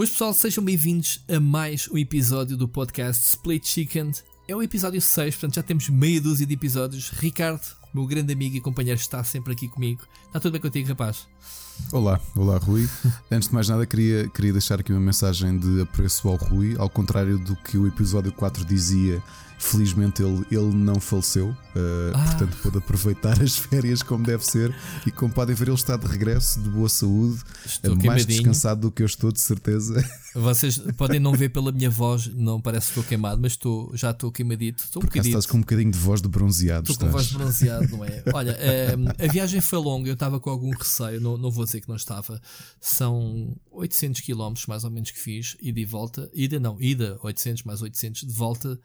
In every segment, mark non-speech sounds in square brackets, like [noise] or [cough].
Hoje, pessoal, sejam bem-vindos a mais um episódio do podcast Split Chicken. É o episódio 6, portanto já temos meia dúzia de episódios. Ricardo, meu grande amigo e companheiro, está sempre aqui comigo. Está tudo bem contigo, rapaz? Olá, olá Rui. [laughs] Antes de mais nada, queria, queria deixar aqui uma mensagem de apreço ao Rui, ao contrário do que o episódio 4 dizia Felizmente ele, ele não faleceu, uh, ah. portanto pôde aproveitar as férias como deve ser. E como podem ver, ele está de regresso, de boa saúde, estou mais descansado do que eu estou, de certeza. [laughs] Vocês podem não ver pela minha voz, não parece que estou queimado, mas estou, já estou queimadito. Estou um estás com um bocadinho de voz de bronzeado. Estou com voz de bronzeado, não é? Olha, uh, a viagem foi longa, eu estava com algum receio, não, não vou dizer que não estava. São 800 km mais ou menos que fiz, ida e volta. Ida não, ida 800 mais 800, de volta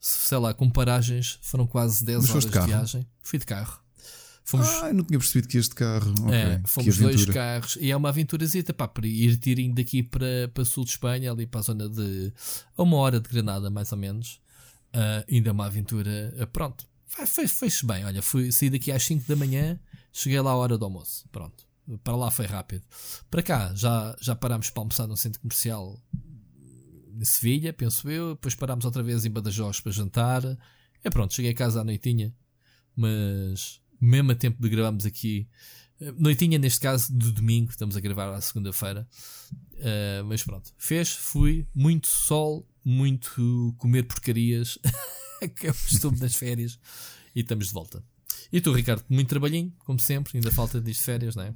sei lá, com paragens, foram quase 10 Mas horas de, de, viagem. Fui de carro. Fomos... Ah, eu não tinha percebido que este carro. É, fomos dois carros e é uma aventurazita pá, para ir tirando daqui para, para sul de Espanha, ali para a zona de. a uma hora de Granada, mais ou menos. Uh, ainda uma aventura. Uh, pronto, fez-se bem. Olha, fui, saí daqui às 5 da manhã, cheguei lá à hora do almoço. Pronto, para lá foi rápido. Para cá, já, já parámos para almoçar no centro comercial em Sevilha, penso eu. Depois parámos outra vez em Badajoz para jantar. É pronto, cheguei a casa à noitinha. Mas mesmo a tempo de gravarmos aqui. Eh, noitinha, neste caso, do domingo, estamos a gravar à segunda-feira. Uh, mas pronto, fez, fui, muito sol, muito comer porcarias, [laughs] que é o costume das férias, e estamos de volta. E tu, Ricardo, muito trabalhinho, como sempre, ainda falta de férias, não é?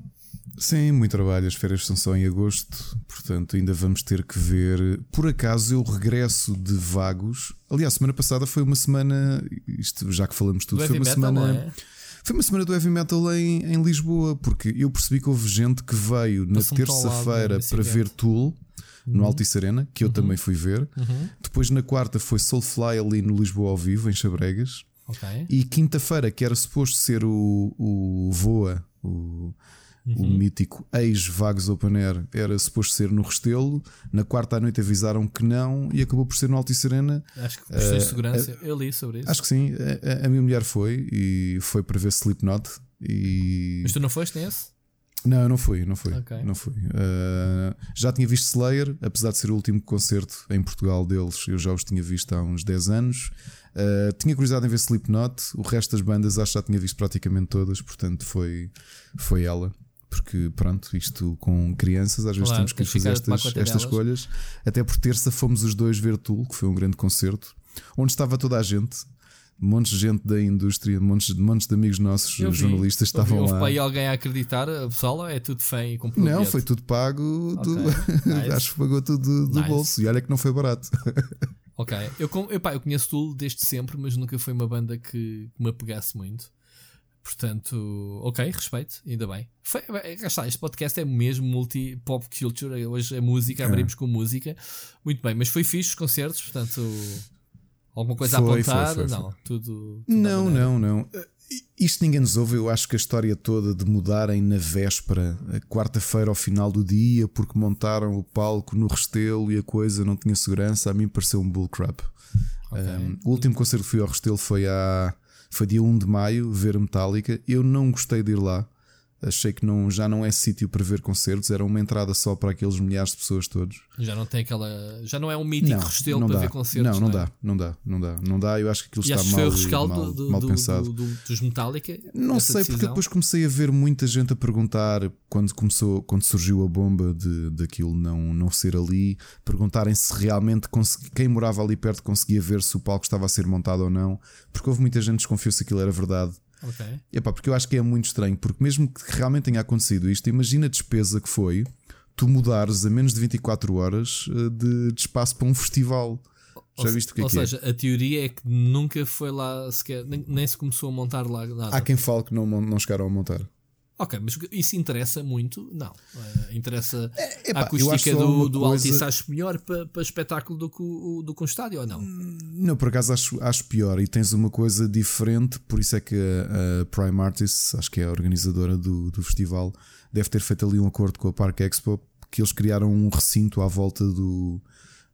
Sim, muito trabalho. As férias são só em agosto, portanto, ainda vamos ter que ver. Por acaso, eu regresso de Vagos. Aliás, semana passada foi uma semana. Isto, já que falamos tudo, do foi uma metal, semana. É? Foi uma semana do heavy metal em, em Lisboa, porque eu percebi que houve gente que veio na terça-feira para ver Tool no uhum. Altice Arena, que eu uhum. também fui ver. Uhum. Depois na quarta foi Soulfly ali no Lisboa ao vivo, em Chabregas. Okay. E quinta-feira, que era suposto ser o, o Voa, o, uhum. o mítico ex-Vagos Open Air, era suposto ser no Restelo. Na quarta à noite avisaram que não e acabou por ser no Altice Arena. Acho que por uh, segurança, uh, eu li sobre isso. Acho que sim. A, a, minha mulher foi e foi para ver Slipknot. E... Mas tu não foste nesse? Não, não fui, não fui. Okay. Não fui. Uh, já tinha visto Slayer, apesar de ser o último concerto em Portugal deles, eu já os tinha visto há uns 10 anos. Uh, tinha curiosidade em ver Slipknot, o resto das bandas acho que já tinha visto praticamente todas, portanto foi, foi ela. Porque pronto, isto com crianças, às vezes claro, temos que fazer estas, estas escolhas. Até por terça fomos os dois ver Tool, que foi um grande concerto, onde estava toda a gente montes de gente da indústria, montes, montes de amigos nossos, vi, jornalistas estavam houve lá. Houve alguém a acreditar, a pessoal, é tudo fã e Não, foi tudo pago, okay. [laughs] nice. acho que pagou tudo do, nice. bolso e olha que não foi barato. [laughs] Ok, eu, epá, eu conheço tudo desde sempre, mas nunca foi uma banda que, me apegasse muito. Portanto, ok, respeito, ainda bem. Foi, está, este podcast é mesmo multi-pop culture, hoje é música, é. abrimos com música. Muito bem, mas foi fixe os concertos, portanto, alguma coisa foi, a apontar? Foi, foi, não, tudo, tudo. Não, não, não. Isto ninguém nos ouve. Eu acho que a história toda de mudarem na véspera, quarta-feira ao final do dia, porque montaram o palco no Restelo e a coisa não tinha segurança, a mim pareceu um bullcrap. Okay. Um, o último concerto que fui ao Restelo foi, a, foi dia 1 de maio, ver Metallica. Eu não gostei de ir lá. Achei que não, já não é sítio para ver concertos, era uma entrada só para aqueles milhares de pessoas todos. Já não tem aquela. Já não é um mítico não, restelo não para dá. ver concertos. Não, não, não é? dá, não dá, não dá, não dá. Eu acho que aquilo e está mal, foi o rescaldo mal, do, mal do, pensado. Do, dos Metallica? Não sei, decisão? porque depois comecei a ver muita gente a perguntar quando começou, quando surgiu a bomba de daquilo não, não ser ali, perguntarem se realmente consegui, quem morava ali perto conseguia ver se o palco estava a ser montado ou não, porque houve muita gente que desconfiou se aquilo era verdade. Ok. Epá, porque eu acho que é muito estranho, porque mesmo que realmente tenha acontecido isto, imagina a despesa que foi tu mudares a menos de 24 horas eh, de, de espaço para um festival. Já viste o que é Ou que é? seja, é? a teoria é que nunca foi lá sequer, nem, nem, se começou a montar lá nada. Há quem fale que não, não chegaram a montar. Ok, mas isso interessa muito? Não. Uh, interessa é, a acústica do, do coisa... Altice, acho melhor para, para espetáculo do que, o, do que um estádio ou não? Não, por acaso acho, acho pior e tens uma coisa diferente, por isso é que a, a Prime Artists, acho que é a organizadora do, do festival, deve ter feito ali um acordo com a Park Expo, que eles criaram um recinto à volta do,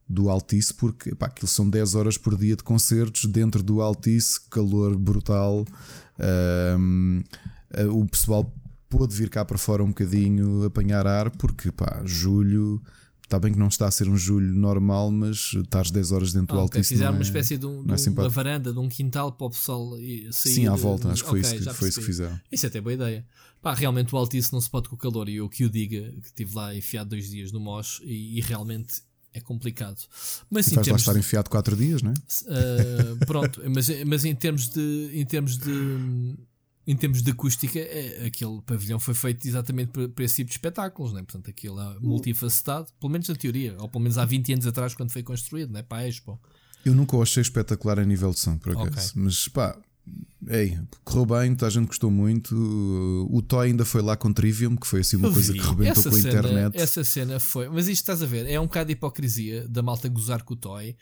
do Altice, porque pá, aquilo são 10 horas por dia de concertos dentro do Altice, calor brutal. Um, o pessoal pôde vir cá para fora um bocadinho apanhar ar, porque pá, julho Está bem que não está a ser um julho normal, mas estás 10 horas dentro do okay, Altice. Fizeram é, uma espécie de, um, de é uma varanda, de um quintal para o pessoal sair. Sim, à volta, acho que foi, okay, isso, que, foi isso que fizeram. Isso é até boa ideia. Pá, realmente o Altice não se pode com o calor. E eu que o diga, que estive lá enfiado dois dias no MOS e, e realmente é complicado. Mas e lá estar enfiado 4 dias, não é? Uh, pronto, mas, mas em termos de. Em termos de em termos de acústica, é, aquele pavilhão foi feito exatamente para, para esse tipo de espetáculos, né? portanto, aquilo é multifacetado, pelo menos na teoria, ou pelo menos há 20 anos atrás, quando foi construído, né? para a Expo. Eu nunca o achei espetacular a nível de som, por acaso, okay. mas pá, Ei, correu bem, toda a gente gostou muito. O Toy ainda foi lá com Trivium, que foi assim uma coisa que rebentou com a cena, internet. Essa cena foi, mas isto estás a ver, é um bocado de hipocrisia da malta gozar com o Toy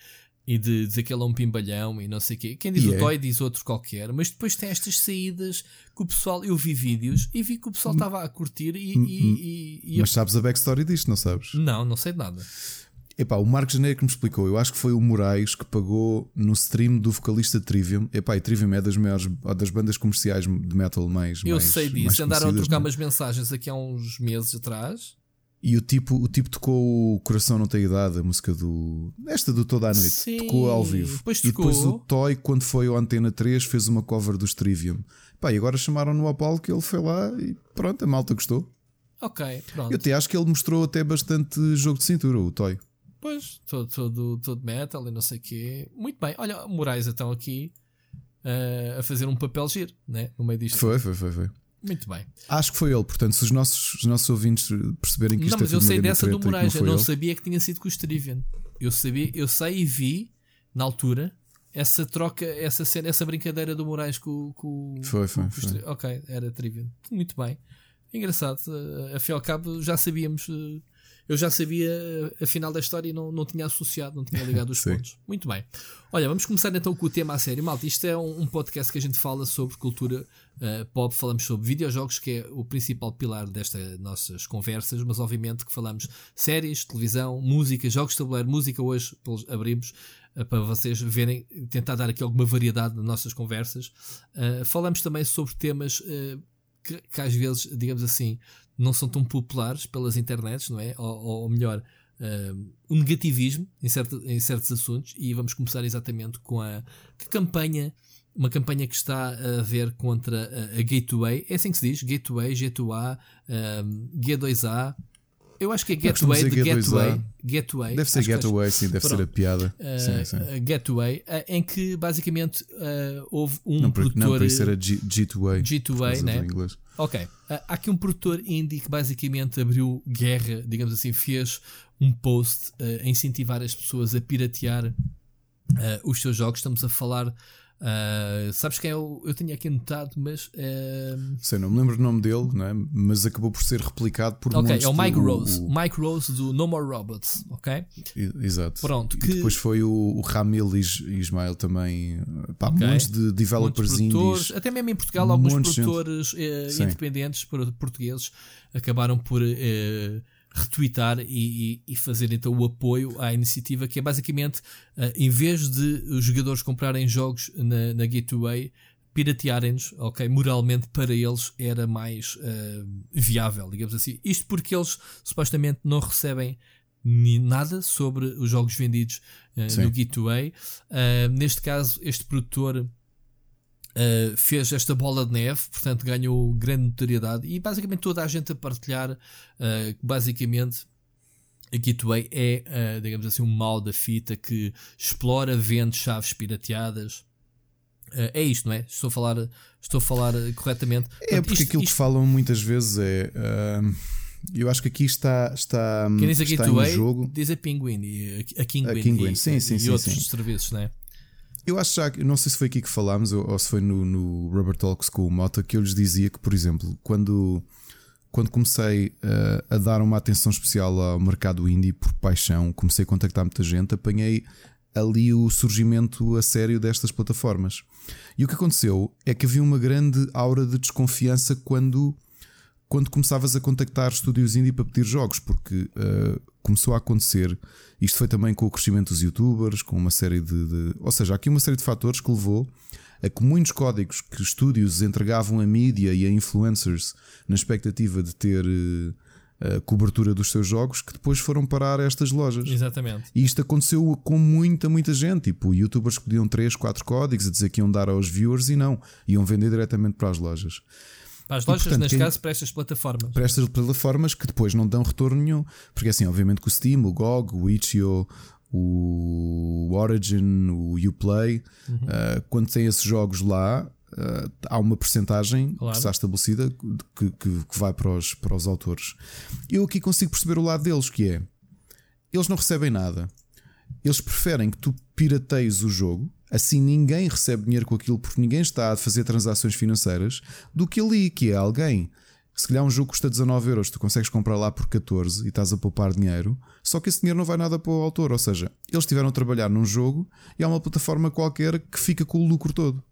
e de dizer que ele é um pimbalhão e não sei o quê. Quem diz e o. Toy diz outro qualquer, mas depois tem estas saídas que o pessoal. Eu vi vídeos e vi que o pessoal hum. estava a curtir e. Hum, e, hum. e, e mas eu... sabes a backstory disto, não sabes? Não, não sei de nada. Epá, o Marco Janeiro que me explicou, eu acho que foi o Moraes que pagou no stream do vocalista Trivium. Epá, e Trivium é das maiores das bandas comerciais de metal mais. Eu mais, sei disso, andaram a trocar é? umas mensagens aqui há uns meses atrás. E o tipo, o tipo tocou o Coração Não Tem Idade, a música do. Esta do Toda a Noite. Sim, tocou ao vivo. Depois e depois o Toy, quando foi ao Antena 3, fez uma cover do Trivium. Pá, e agora chamaram-no ao palco que ele foi lá e pronto, a malta gostou. Ok, pronto. Eu até acho que ele mostrou até bastante jogo de cintura, o Toy. Pois, todo, todo, todo metal e não sei o quê. Muito bem. Olha, Moraes então aqui uh, a fazer um papel giro, né? No meio disto. Foi, foi, foi, foi. Muito bem. Acho que foi ele, portanto, se os nossos, os nossos ouvintes perceberem que isto não, mas é eu sei dessa do Moraes, eu não ele. sabia que tinha sido com o Strivian. Eu sabia, eu sei e vi na altura essa troca, essa cena, essa brincadeira do Moraes com, com Foi, foi, com, foi. Ok, era Trivian. Muito bem. Engraçado. Uh, afinal ao cabo, já sabíamos. Uh, eu já sabia a final da história e não, não tinha associado, não tinha ligado os [laughs] pontos. Muito bem. Olha, vamos começar então com o tema a sério. Malta, isto é um, um podcast que a gente fala sobre cultura uh, pop, falamos sobre videojogos, que é o principal pilar destas nossas conversas, mas obviamente que falamos séries, televisão, música, jogos de tabuleiro, música hoje abrimos uh, para vocês verem, tentar dar aqui alguma variedade nas nossas conversas. Uh, falamos também sobre temas que, que às vezes, digamos assim, não são tão populares pelas internets, não é? Ou, ou melhor, uh, o negativismo em, certo, em certos assuntos. E vamos começar exatamente com a campanha, uma campanha que está a ver contra a, a Gateway. É assim que se diz: Gateway, G2A, um, G2A. Eu acho que é Gateway de Gateway. Gateway. Deve ser Gateway, sim, deve Pronto. ser a piada. Uh, sim, sim. Gateway, uh, em que basicamente uh, houve um não, produtor. Não, para isso era G, G2A. G2A, né? Ok. há aqui um produtor indie que basicamente abriu guerra, digamos assim, fez um post a incentivar as pessoas a piratear os seus jogos. Estamos a falar Uh, sabes quem eu, é eu tinha aqui anotado, mas. Uh... Sei, não me lembro o nome dele, não é? mas acabou por ser replicado por Ok, é o Mike Rose. O... Mike Rose do No More Robots, ok? Exato. Pronto. Que... depois foi o, o Ramil Ismael também. Pá, okay. Montes de developers indies. Até mesmo em Portugal, alguns produtores uh, independentes portugueses acabaram por retweetar e, e, e, fazer então o apoio à iniciativa, que é basicamente, uh, em vez de os jogadores comprarem jogos na, na Gateway, piratearem-nos, ok? Moralmente para eles era mais uh, viável, digamos assim. Isto porque eles supostamente não recebem nada sobre os jogos vendidos uh, no Gateway. Neste caso, este produtor Uh, fez esta bola de neve, portanto ganhou grande notoriedade e basicamente toda a gente a partilhar uh, basicamente a Gateway é, uh, digamos assim, um mal da fita que explora, vende chaves pirateadas. é isto, não é? Estou a falar, estou a falar corretamente. É Portanto, porque isto, aquilo isto... que falam muitas vezes é. eu acho que aqui está, está, Quem diz a está Gateway, em jogo. Diz a Penguin, a Kinguin, a Kinguin. E, sim, sim, e sim, outros sim. serviços, não é? Eu acho já não sei se foi aqui que falámos ou, ou se foi no, no Rubber Talks com o Mota, que eu lhes dizia que, por exemplo, quando, quando comecei uh, a dar uma atenção especial ao mercado indie por paixão, comecei a contactar muita gente, apanhei ali o surgimento a sério destas plataformas. E o que aconteceu é que havia uma grande aura de desconfiança quando quando começavas a contactar estúdios indie para pedir jogos, porque uh, começou a acontecer. Isto foi também com o crescimento dos youtubers, com uma série de, de, Ou seja, há aqui uma série de fatores que levou a que muitos códigos que estúdios entregavam a mídia e a influencers na expectativa de ter uh, uh, cobertura dos seus jogos que depois foram parar a estas lojas. Exatamente. E isto aconteceu com muita, muita gente. Tipo, youtubers que pediam 3, 4 códigos a dizer que iam dar aos viewers e não, iam vender diretamente para as lojas. Para as lojas, e, portanto, neste quem, caso, para estas plataformas. Para estas plataformas que depois não dão retorno nenhum. Porque assim, obviamente que o Steam, o GOG, o Itch.io, o Origin, o Uplay, uhum. uh, quando tem esses jogos lá, uh, há uma percentagem claro. que está estabelecida que, que, que, vai para os, para os autores. Eu aqui consigo perceber o lado deles, que é eles não recebem nada. Eles preferem que tu pirateies o jogo, assim ninguém recebe dinheiro com aquilo porque ninguém está a fazer transações financeiras, do que ali, que é alguém. Se calhar um jogo custa 19 euros, tu consegues comprar lá por 14 e estás a poupar dinheiro, só que esse dinheiro não vai nada para o autor. Ou seja, eles estiveram a trabalhar num jogo e há uma plataforma qualquer que fica com o lucro todo.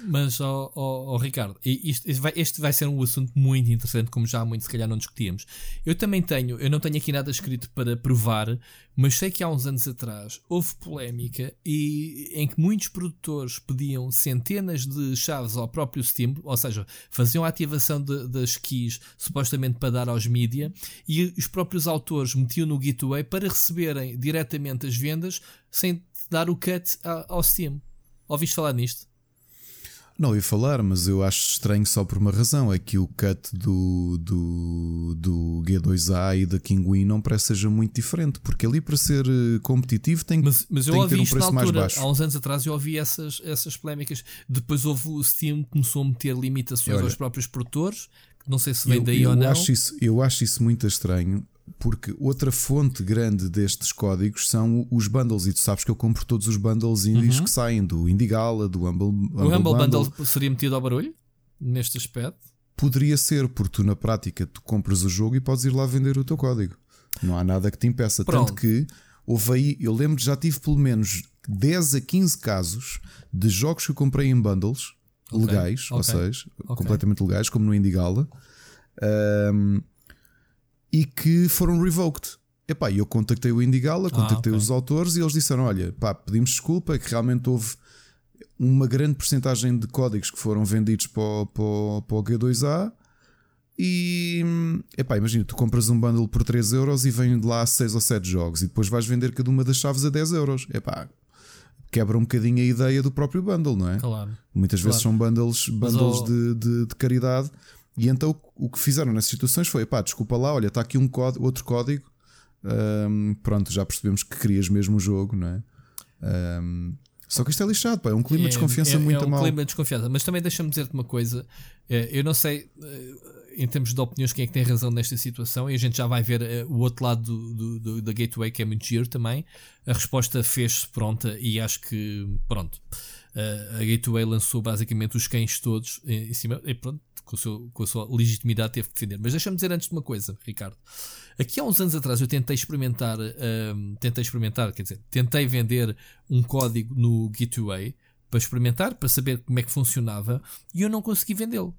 Mas, oh Ricardo, isto, vai, este vai ser um assunto muito interessante, como já há muito se calhar não discutíamos. Eu também tenho, eu não tenho aqui nada escrito para provar, mas sei que há uns anos atrás houve polémica e em que muitos produtores pediam centenas de chaves ao próprio Steam, ou seja, faziam a ativação de, das keys supostamente para dar aos mídia, e os próprios autores metiam no gateway para receberem diretamente as vendas sem dar o cut ao Steam. Ouviste falar nisto? Não ia falar, mas eu acho estranho só por uma razão: é que o cut do, do, do G2A e da Kinguin não parece seja muito diferente, porque ali para ser eh, competitivo tem, mas, mas tem que ter um preço altura, mais baixo. Há uns anos atrás eu ouvi essas, essas polémicas. Depois houve o Steam começou a meter limitações Olha, aos próprios produtores. Não sei se vem eu, daí eu ou não. Acho isso, eu acho isso muito estranho porque outra fonte grande destes códigos são os bundles, e tu sabes que eu compro todos os bundles indies uhum. que saem do Indigala, do Humble, Humble O Humble Bundle. Bundle seria metido ao barulho neste aspecto? Poderia ser, porque tu na prática tu compras o jogo e podes ir lá vender o teu código. Não há nada que te impeça. Pronto. Tanto que houve aí, eu lembro já tive pelo menos 10 a 15 casos de jogos que eu comprei em bundles okay. legais, okay. ou seja, okay. completamente legais, como no Indigala. Um, e que foram revoked. Epá, eu contactei o Indigala, contactei ah, okay. os autores e eles disseram: Olha, pá, pedimos desculpa, é que realmente houve uma grande porcentagem de códigos que foram vendidos para o, para o, para o G2A. E epá, imagina, tu compras um bundle por 3 euros e vem de lá 6 ou 7 jogos e depois vais vender cada uma das chaves a 10 euros. Epá, quebra um bocadinho a ideia do próprio bundle, não é? Claro. Muitas claro. vezes são bundles, bundles de, de, de caridade e então o que fizeram nessas situações foi: pá, desculpa lá, olha, está aqui um código, outro código. Um, pronto, já percebemos que querias mesmo o jogo, não é? Um, só que isto é lixado, pá, é um clima de desconfiança é, muito mal. É um mal. clima de desconfiança, mas também deixa-me dizer-te uma coisa: é, eu não sei eh, em termos de opiniões quem é que tem razão nesta situação, e a gente já vai ver eh, o outro lado do, do, do, da Gateway, que é muito giro também. A resposta fez-se pronta e acho que, pronto, eh, a Gateway lançou basicamente os cães todos em cima, e pronto, com, seu, com a sua legitimidade teve que defender. Mas deixa-me dizer antes de uma coisa, Ricardo. Aqui há uns anos atrás eu tentei experimentar, um, tentei experimentar, quer dizer, tentei vender um código no Gateway para experimentar, para saber como é que funcionava e eu não consegui vendê-lo.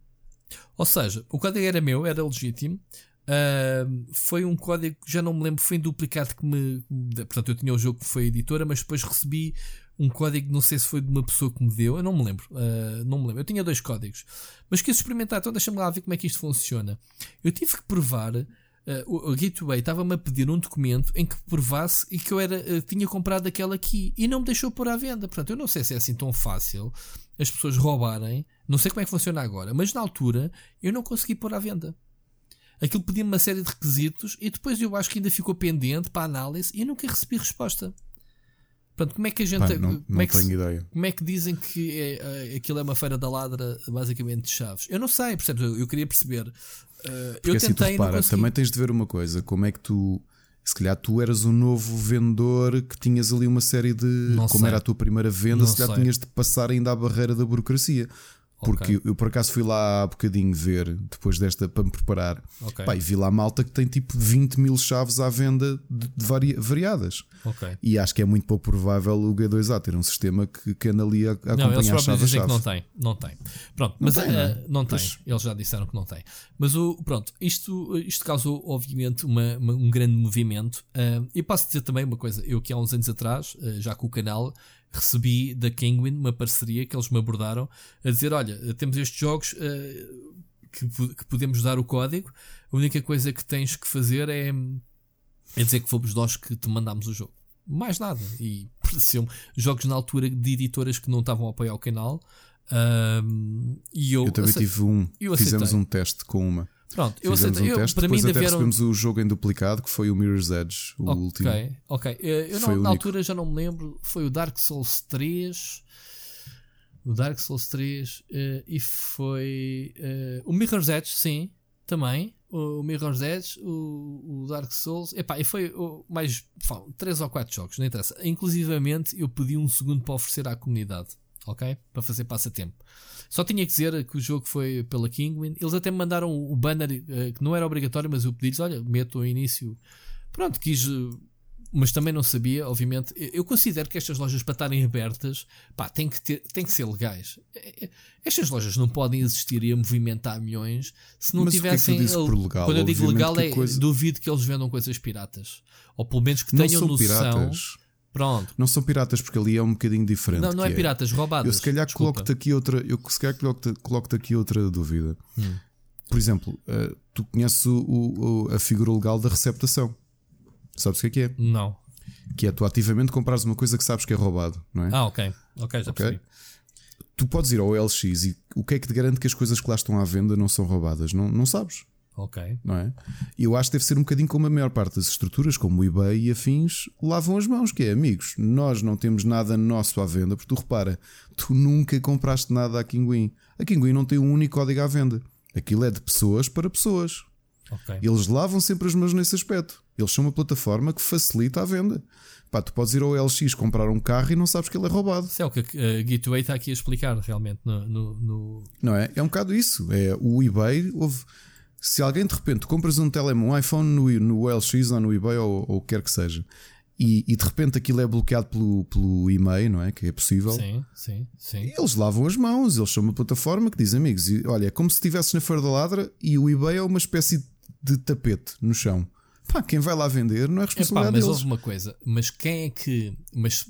Ou seja, o código era meu, era legítimo. Uh, foi um código já não me lembro, foi em duplicado que me. Portanto, eu tinha o jogo que foi editora, mas depois recebi um código, não sei se foi de uma pessoa que me deu, eu não me lembro, uh, não me lembro. Eu tinha dois códigos, mas quis experimentar, então deixa-me lá ver como é que isto funciona. Eu tive que provar, uh, o, o Gateway estava-me a pedir um documento em que provasse e que eu era, uh, tinha comprado aquela aqui e não me deixou pôr à venda. Portanto, eu não sei se é assim tão fácil as pessoas roubarem, não sei como é que funciona agora, mas na altura eu não consegui pôr à venda. Aquilo pedia-me uma série de requisitos e depois eu acho que ainda ficou pendente para análise e nunca recebi resposta. Portanto, como é que a gente. Pá, não, como, não é que tenho ideia. como é que dizem que é, é, aquilo é uma feira da ladra, basicamente, de chaves? Eu não sei, percebes? Eu, eu queria perceber. Uh, eu assim, tentei. Repara, também tens de ver uma coisa: como é que tu. Se calhar tu eras um novo vendedor que tinhas ali uma série de. Não como sei. era a tua primeira venda, Não se calhar sei. tinhas de passar ainda a barreira da burocracia. Porque Ok. eu por acaso fui lá há bocadinho ver, depois desta, para me preparar. Ok. Pá, e vi lá malta que tem tipo 20 mil chaves à venda de, de vari- variadas. Ok. E acho que é muito pouco provável o G2A ter um sistema que, que anda ali a, a Não, eles acompanhar próprios chave a dizem que não tem. Não tem. Pronto, mas tem, eh, não é? não tem. Pois. Eles já disseram que não tem. Mas o, pronto, isto, isto causou, obviamente, uma, uma- um grande movimento. Ah, e posso dizer também uma coisa: eu que há uns anos atrás, ah, já com o canal, recebi da Penguin uma parceria que eles me abordaram a dizer: Olha, temos estes jogos. ah, que, que, podemos dar o código. A única coisa que tens que fazer é, é dizer que fomos nós que te mandámos o jogo. Mais nada. E [laughs] pareceu jogos na altura de editoras que não estavam a apoiar o canal. Um, e eu, eu também tive um. Fizemos um teste com uma. Pronto, eu aceitei. Um eu, teste, para depois mim até vieram... recebemos o jogo em duplicado que foi o Mirror's Edge, o okay, último. Ok, ok. Eh, eu não, na altura já não me lembro. Foi o Dark Souls 3. O Dark Souls 3 uh, eh, e foi uh, o Mirror's Edge, sim, também. O, o Mirror's Edge, o, o, Dark Souls, epá, e foi o, mais fala, 3 ou 4 jogos, não interessa. Inclusivamente eu pedi um segundo para oferecer à comunidade, ok? Para fazer passatempo. Só tinha que dizer que o jogo foi pela Kingwin. Eles até me mandaram o banner uh, que não era obrigatório, mas eu pedi-lhes: olha, meto o início. Pronto, quis. Uh, mas também não sabia, obviamente. Eu considero que estas lojas, para estarem abertas, pá, têm que, ter, têm que ser legais. Estas lojas não podem existir e a movimentar milhões se não mas tivessem. Que é que legal? Quando eu digo legal, é coisa... duvido que eles vendam coisas piratas. Ou pelo menos que tenham noção. Piratas. Pronto. Não são piratas porque ali é um bocadinho diferente. Não, não é, é piratas, roubadas. Eu se calhar coloco-te aqui outra, eu se calhar coloco-te coloco aqui outra dúvida. Hum. Por exemplo, uh, tu conheces o, o, a figura legal da receptação. Sabes o que é que é? Não. Que é tu ativamente comprares uma coisa que sabes que é roubado, não é? Ah, ok. Ok, já okay? percebi. Tu podes ir ao LX e o que é que te garante que as coisas que lá estão à venda não são roubadas? Não, não sabes. Ok. Não é? E eu acho que deve ser um bocadinho como a maior parte das estruturas, como o eBay e afins, lavam as mãos, que é amigos, nós não temos nada nosso à venda, porque tu repara, tu nunca compraste nada à Kinguin. A Kinguin não tem um único código à venda. Aquilo é de pessoas para pessoas. Okay. Eles lavam sempre as mãos nesse aspecto. Eles são uma plataforma que facilita a venda. Pá, tu podes ir ao LX comprar um carro e não sabes que ele é roubado. Isso é o que a Gateway está aqui a explicar realmente no, no, no... Não é? É um bocado isso. É, o eBay houve se alguém de repente compras um telemóvel, um iPhone no, no OLX ou no eBay ou, o que quer que seja, e, e, de repente aquilo é bloqueado pelo, pelo e-mail, não é? Que é possível. Sim, sim, sim. Eles lavam as mãos, eles são uma plataforma que diz amigos, e, olha, é como se estivesses na Feira da Ladra e o eBay é uma espécie de tapete no chão. Pá, quem vai lá vender não é responsabilidade Epá, mas deles. houve uma coisa, mas quem é que. Mas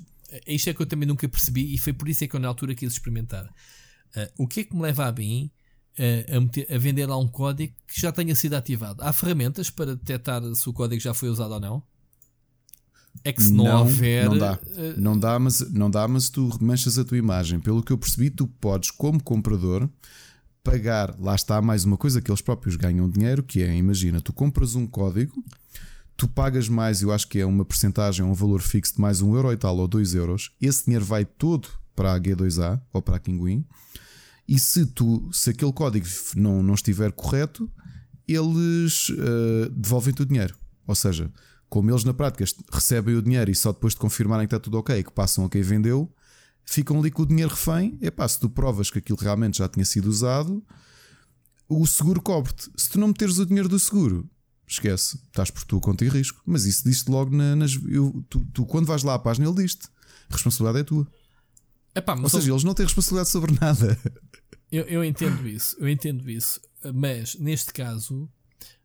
isto é que eu também nunca percebi e foi por isso é que eu na altura quis experimentar. Uh, o que é que me leva a mim a, meter, a, vender lá um código que já tenha sido ativado. Há ferramentas para detectar se o código já foi usado ou não? É que se não, não houver. Não dá. Uh, não, dá mas, não dá, mas tu manchas a tua imagem. Pelo que eu percebi, tu podes, como comprador, pagar. Lá está mais uma coisa que eles próprios ganham dinheiro, que é, imagina, tu compras um código, tu pagas mais, eu acho que é uma porcentagem, um valor fixo de mais um euro e tal, ou dois euros. Esse dinheiro vai todo para a G2A ou para a Kinguin e se, tu, se aquele código não, não estiver correto, eles uh, devolvem-te o dinheiro. Ou seja, como eles na prática recebem o dinheiro e só depois de confirmarem que está tudo ok, que passam a quem vendeu, ficam ali com o dinheiro refém. Epá, se tu provas que aquilo realmente já tinha sido usado, o seguro cobre-te. Se tu não meteres o dinheiro do seguro, esquece, estás por tua conta e risco. Mas isso diz-te logo na, nas. Eu, tu, tu, quando vais lá à página, ele diz-te: a responsabilidade é tua. Epá, Ou seja, eles não têm responsabilidade sobre nada. Eu, eu entendo isso, eu entendo isso, mas neste caso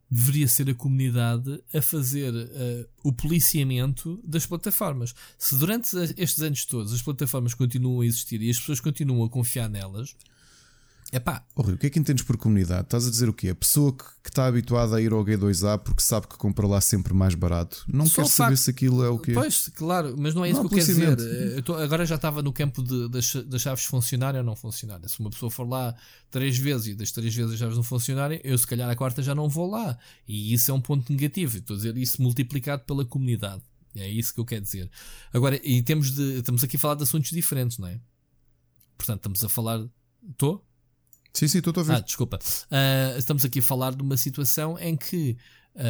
deveria ser a comunidade a fazer uh, o policiamento das plataformas. Se durante estes anos todos as plataformas continuam a existir e as pessoas continuam a confiar nelas, Epá. Oh, o que é que entendes por comunidade? Estás a dizer o quê? A pessoa que, que está habituada a ir ao G2A porque sabe que compra lá sempre mais barato não Só quer saber se aquilo é o quê? Pois, claro, mas não é isso não que eu quero dizer. Eu tô, agora já estava no campo de, das, das chaves funcionarem ou não funcionarem. Se uma pessoa for lá três vezes e das três vezes as chaves não funcionarem, eu se calhar a quarta já não vou lá. E isso é um ponto negativo. Estou a dizer isso multiplicado pela comunidade. É isso que eu quero dizer. Agora, e temos de, estamos aqui a falar de assuntos diferentes, não é? Portanto, estamos a falar. Estou? Sim, sim, estou a ver. Ah, desculpa. Uh, estamos aqui a falar de uma situação em que uh,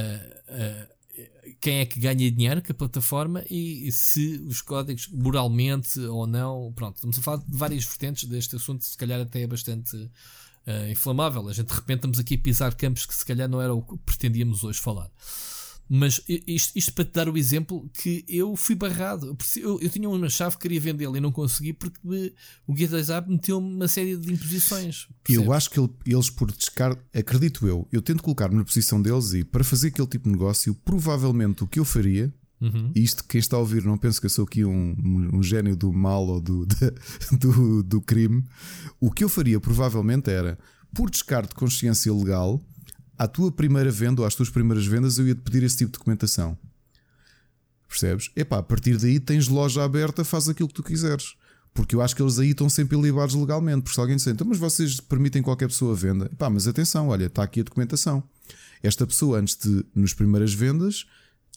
uh, quem é que ganha dinheiro com a plataforma e, e, se os códigos moralmente ou não. Pronto, estamos a falar de várias vertentes deste assunto, se calhar até é bastante inflamável. A gente de repente estamos aqui a pisar campos que se calhar não era o que pretendíamos hoje falar. Mas isto, isto, para te dar o exemplo que eu fui barrado. Eu, eu tinha uma chave que queria vendê-la e não consegui porque me, o Guia Up meteu-me uma série de imposições. Eu acho que ele, eles, por descarte, acredito eu, eu tento colocar-me na posição deles e para fazer aquele tipo de negócio, provavelmente o que eu faria. Uhum. Isto, quem está a ouvir, não penso que eu sou aqui um, um, um gênio do mal ou do, [laughs] de, do, do crime. O que eu faria provavelmente era por descarte de consciência legal, à tua primeira venda ou às tuas primeiras vendas, eu ia te pedir esse tipo de documentação. Percebes? Epá, a partir daí tens loja aberta, faz aquilo que tu quiseres. Porque eu acho que eles aí estão sempre libados legalmente. Porque se alguém disser, então, mas vocês permitem qualquer pessoa venda? Epá, mas atenção, olha, está aqui a documentação. Esta pessoa, antes de, nas primeiras vendas,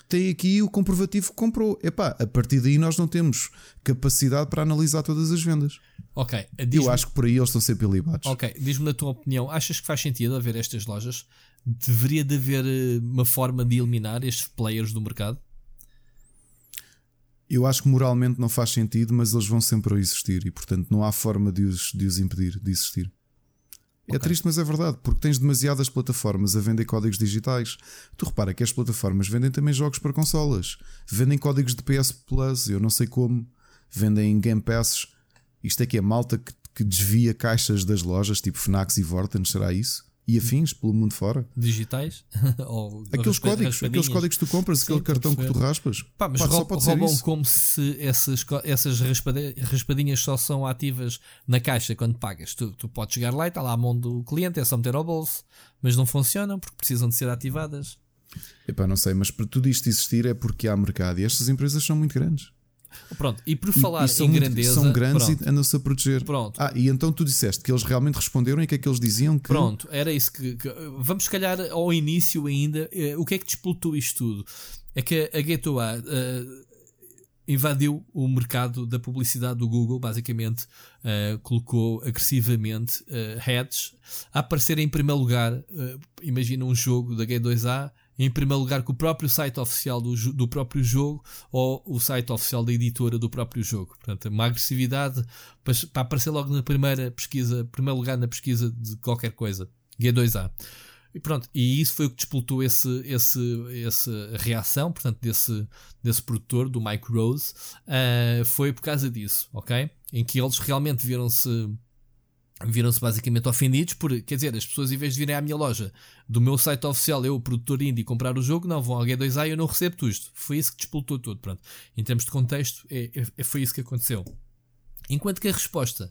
tem aqui o comprovativo que comprou. Epá, a partir daí nós não temos capacidade para analisar todas as vendas. Ok. Eu acho que por aí eles estão sempre libados. Ok, diz-me na tua opinião, achas que faz sentido haver estas lojas? Deveria de haver eh, uma forma de eliminar estes players do mercado? Eu acho que moralmente não faz sentido, mas eles vão sempre existir e, portanto, não há forma de os, de os impedir de existir. É okay. É triste, mas é verdade, porque tens demasiadas plataformas a vender códigos digitais. Tu repara que as plataformas vendem também jogos para consolas, vendem códigos de PS Plus, eu não sei como, vendem Game Passes. Isto é que é malta que, que desvia caixas das lojas, tipo Fnax e Vorten, será isso? E afins pelo mundo fora. Digitais? [laughs] Ou aqueles códigos, aqueles códigos que tu compras, Sim, aquele cartão que tu raspas. Pá, mas Pá, roub, roubam como se essas, essas raspadinhas só são ativas na caixa quando pagas. Tu, tu podes chegar lá e está lá a mão do cliente, é só meter ao bolso, mas não funcionam porque precisam de ser ativadas. Epá, não sei, mas para tudo isto existir é porque há mercado e estas empresas são muito grandes. Pronto, e por falar e, e em grandeza. São grandes pronto. e andam-se a proteger. Pronto. Ah, e então tu disseste que eles realmente responderam e o que é que eles diziam? Que... Pronto, era isso que, que, Vamos, se calhar, ao início ainda. Eh, o que é que despoltou isto tudo? É que a Gateway uh, invadiu o mercado da publicidade do Google, basicamente uh, colocou agressivamente uh, heads a aparecer em primeiro lugar. Uh, imagina um jogo da G2A em primeiro lugar com o próprio site oficial do, do próprio jogo ou o site oficial da editora do próprio jogo. Portanto, uma agressividade para, para aparecer logo na primeira pesquisa, primeiro lugar na pesquisa de qualquer coisa. G2A. E pronto, e isso foi o que disputou esse, esse, essa reação, portanto, desse, desse produtor, do Mike Rose, uh, foi por causa disso, ok? Em que eles realmente viram-se viram-se basicamente ofendidos por, quer dizer, as pessoas em vez de virem à minha loja do meu site oficial, eu, o produtor indie, comprar o jogo, não, vão ao G2A e eu não recebo isto. Foi isso que despoltou tudo, pronto. Em termos de contexto, é, é, foi isso que aconteceu. Enquanto que a resposta,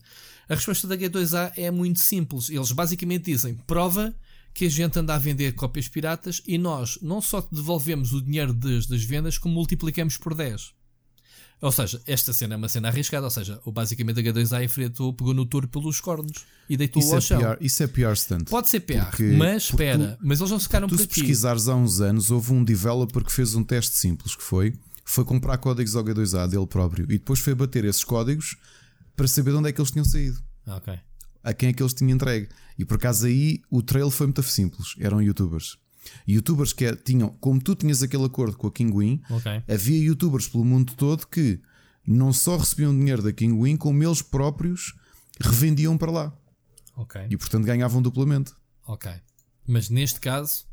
a resposta da G2A é muito simples. Eles basicamente dizem, prova que a gente anda a vender cópias piratas e nós não só devolvemos o dinheiro das, das vendas, como multiplicamos por 10. Ou seja, esta cena é uma cena arriscada. Ou seja, o basicamente a H2A enfrentou, pegou no touro pelos cornos e deitou isso ao é chão. Isso é pior, stand. Pode ser pior, porque, mas espera. Mas eles não ficaram tu, por se pesquisares há uns anos, houve um developer que fez um teste simples que foi foi comprar códigos ao H2A dele próprio e depois foi bater esses códigos para saber de onde é que eles tinham saído. Ok. A quem é que eles tinham entregue. E por acaso aí o trail foi muito simples. Eram youtubers. Youtubers que é, tinham, como tu tinhas aquele acordo com a Kinguin, okay. havia youtubers pelo mundo todo que não só recebiam dinheiro da Kinguin, como eles próprios revendiam para lá. Ok. E portanto ganhavam duplamente. Ok. Mas neste caso,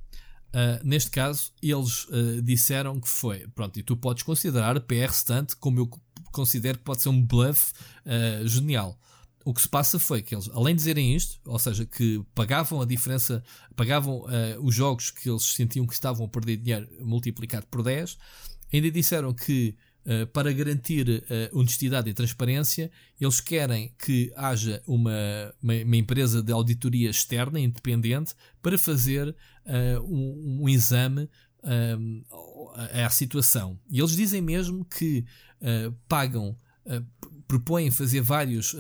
uh, neste caso, eles uh, disseram que foi. Pronto, e tu podes considerar PR Stunt como eu considero que pode ser um bluff uh, genial. O que se passa foi que eles, além de dizerem isto, ou seja, que pagavam a diferença, pagavam os jogos que eles sentiam que estavam a perder dinheiro multiplicado por 10, ainda disseram que Uh, para garantir uh, honestidade e transparência, eles querem que haja uma, uma, uma empresa de auditoria externa, independente, para fazer uh, um, um, exame à situação. E eles dizem mesmo que pagam, propõem fazer várias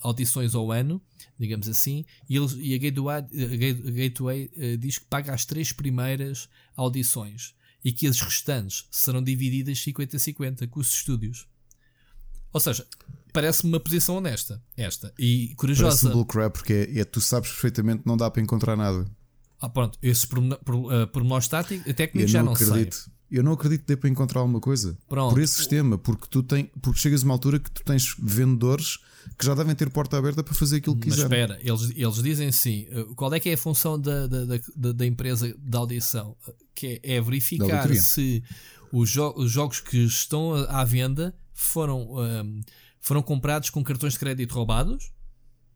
audições ao ano, digamos assim, e, eles, e a Gateway, a Gateway diz que paga as três primeiras audições e que as restantes serão divididas 50-50 com os estúdios. Ou seja, parece-me uma posição honesta, esta, e corajosa. Parece bullcrap porque é, é, tu sabes perfeitamente não dá para encontrar nada. Ah, pronto, esses pormenores uh, técnicos já não, não acredito. sei. Eu não acredito que dê para encontrar alguma coisa Pronto. por esse sistema, porque tu tem, porque chegas a uma altura que tu tens vendedores que já devem ter porta aberta para fazer aquilo que quiserem. Mas espera, eles, eles dizem sim. Eh, qual é que é a função da, da, da, da empresa de audição? Que é, é verificar se os, jo os, jogos que estão à venda foram, um, ehm, foram comprados com cartões de crédito roubados,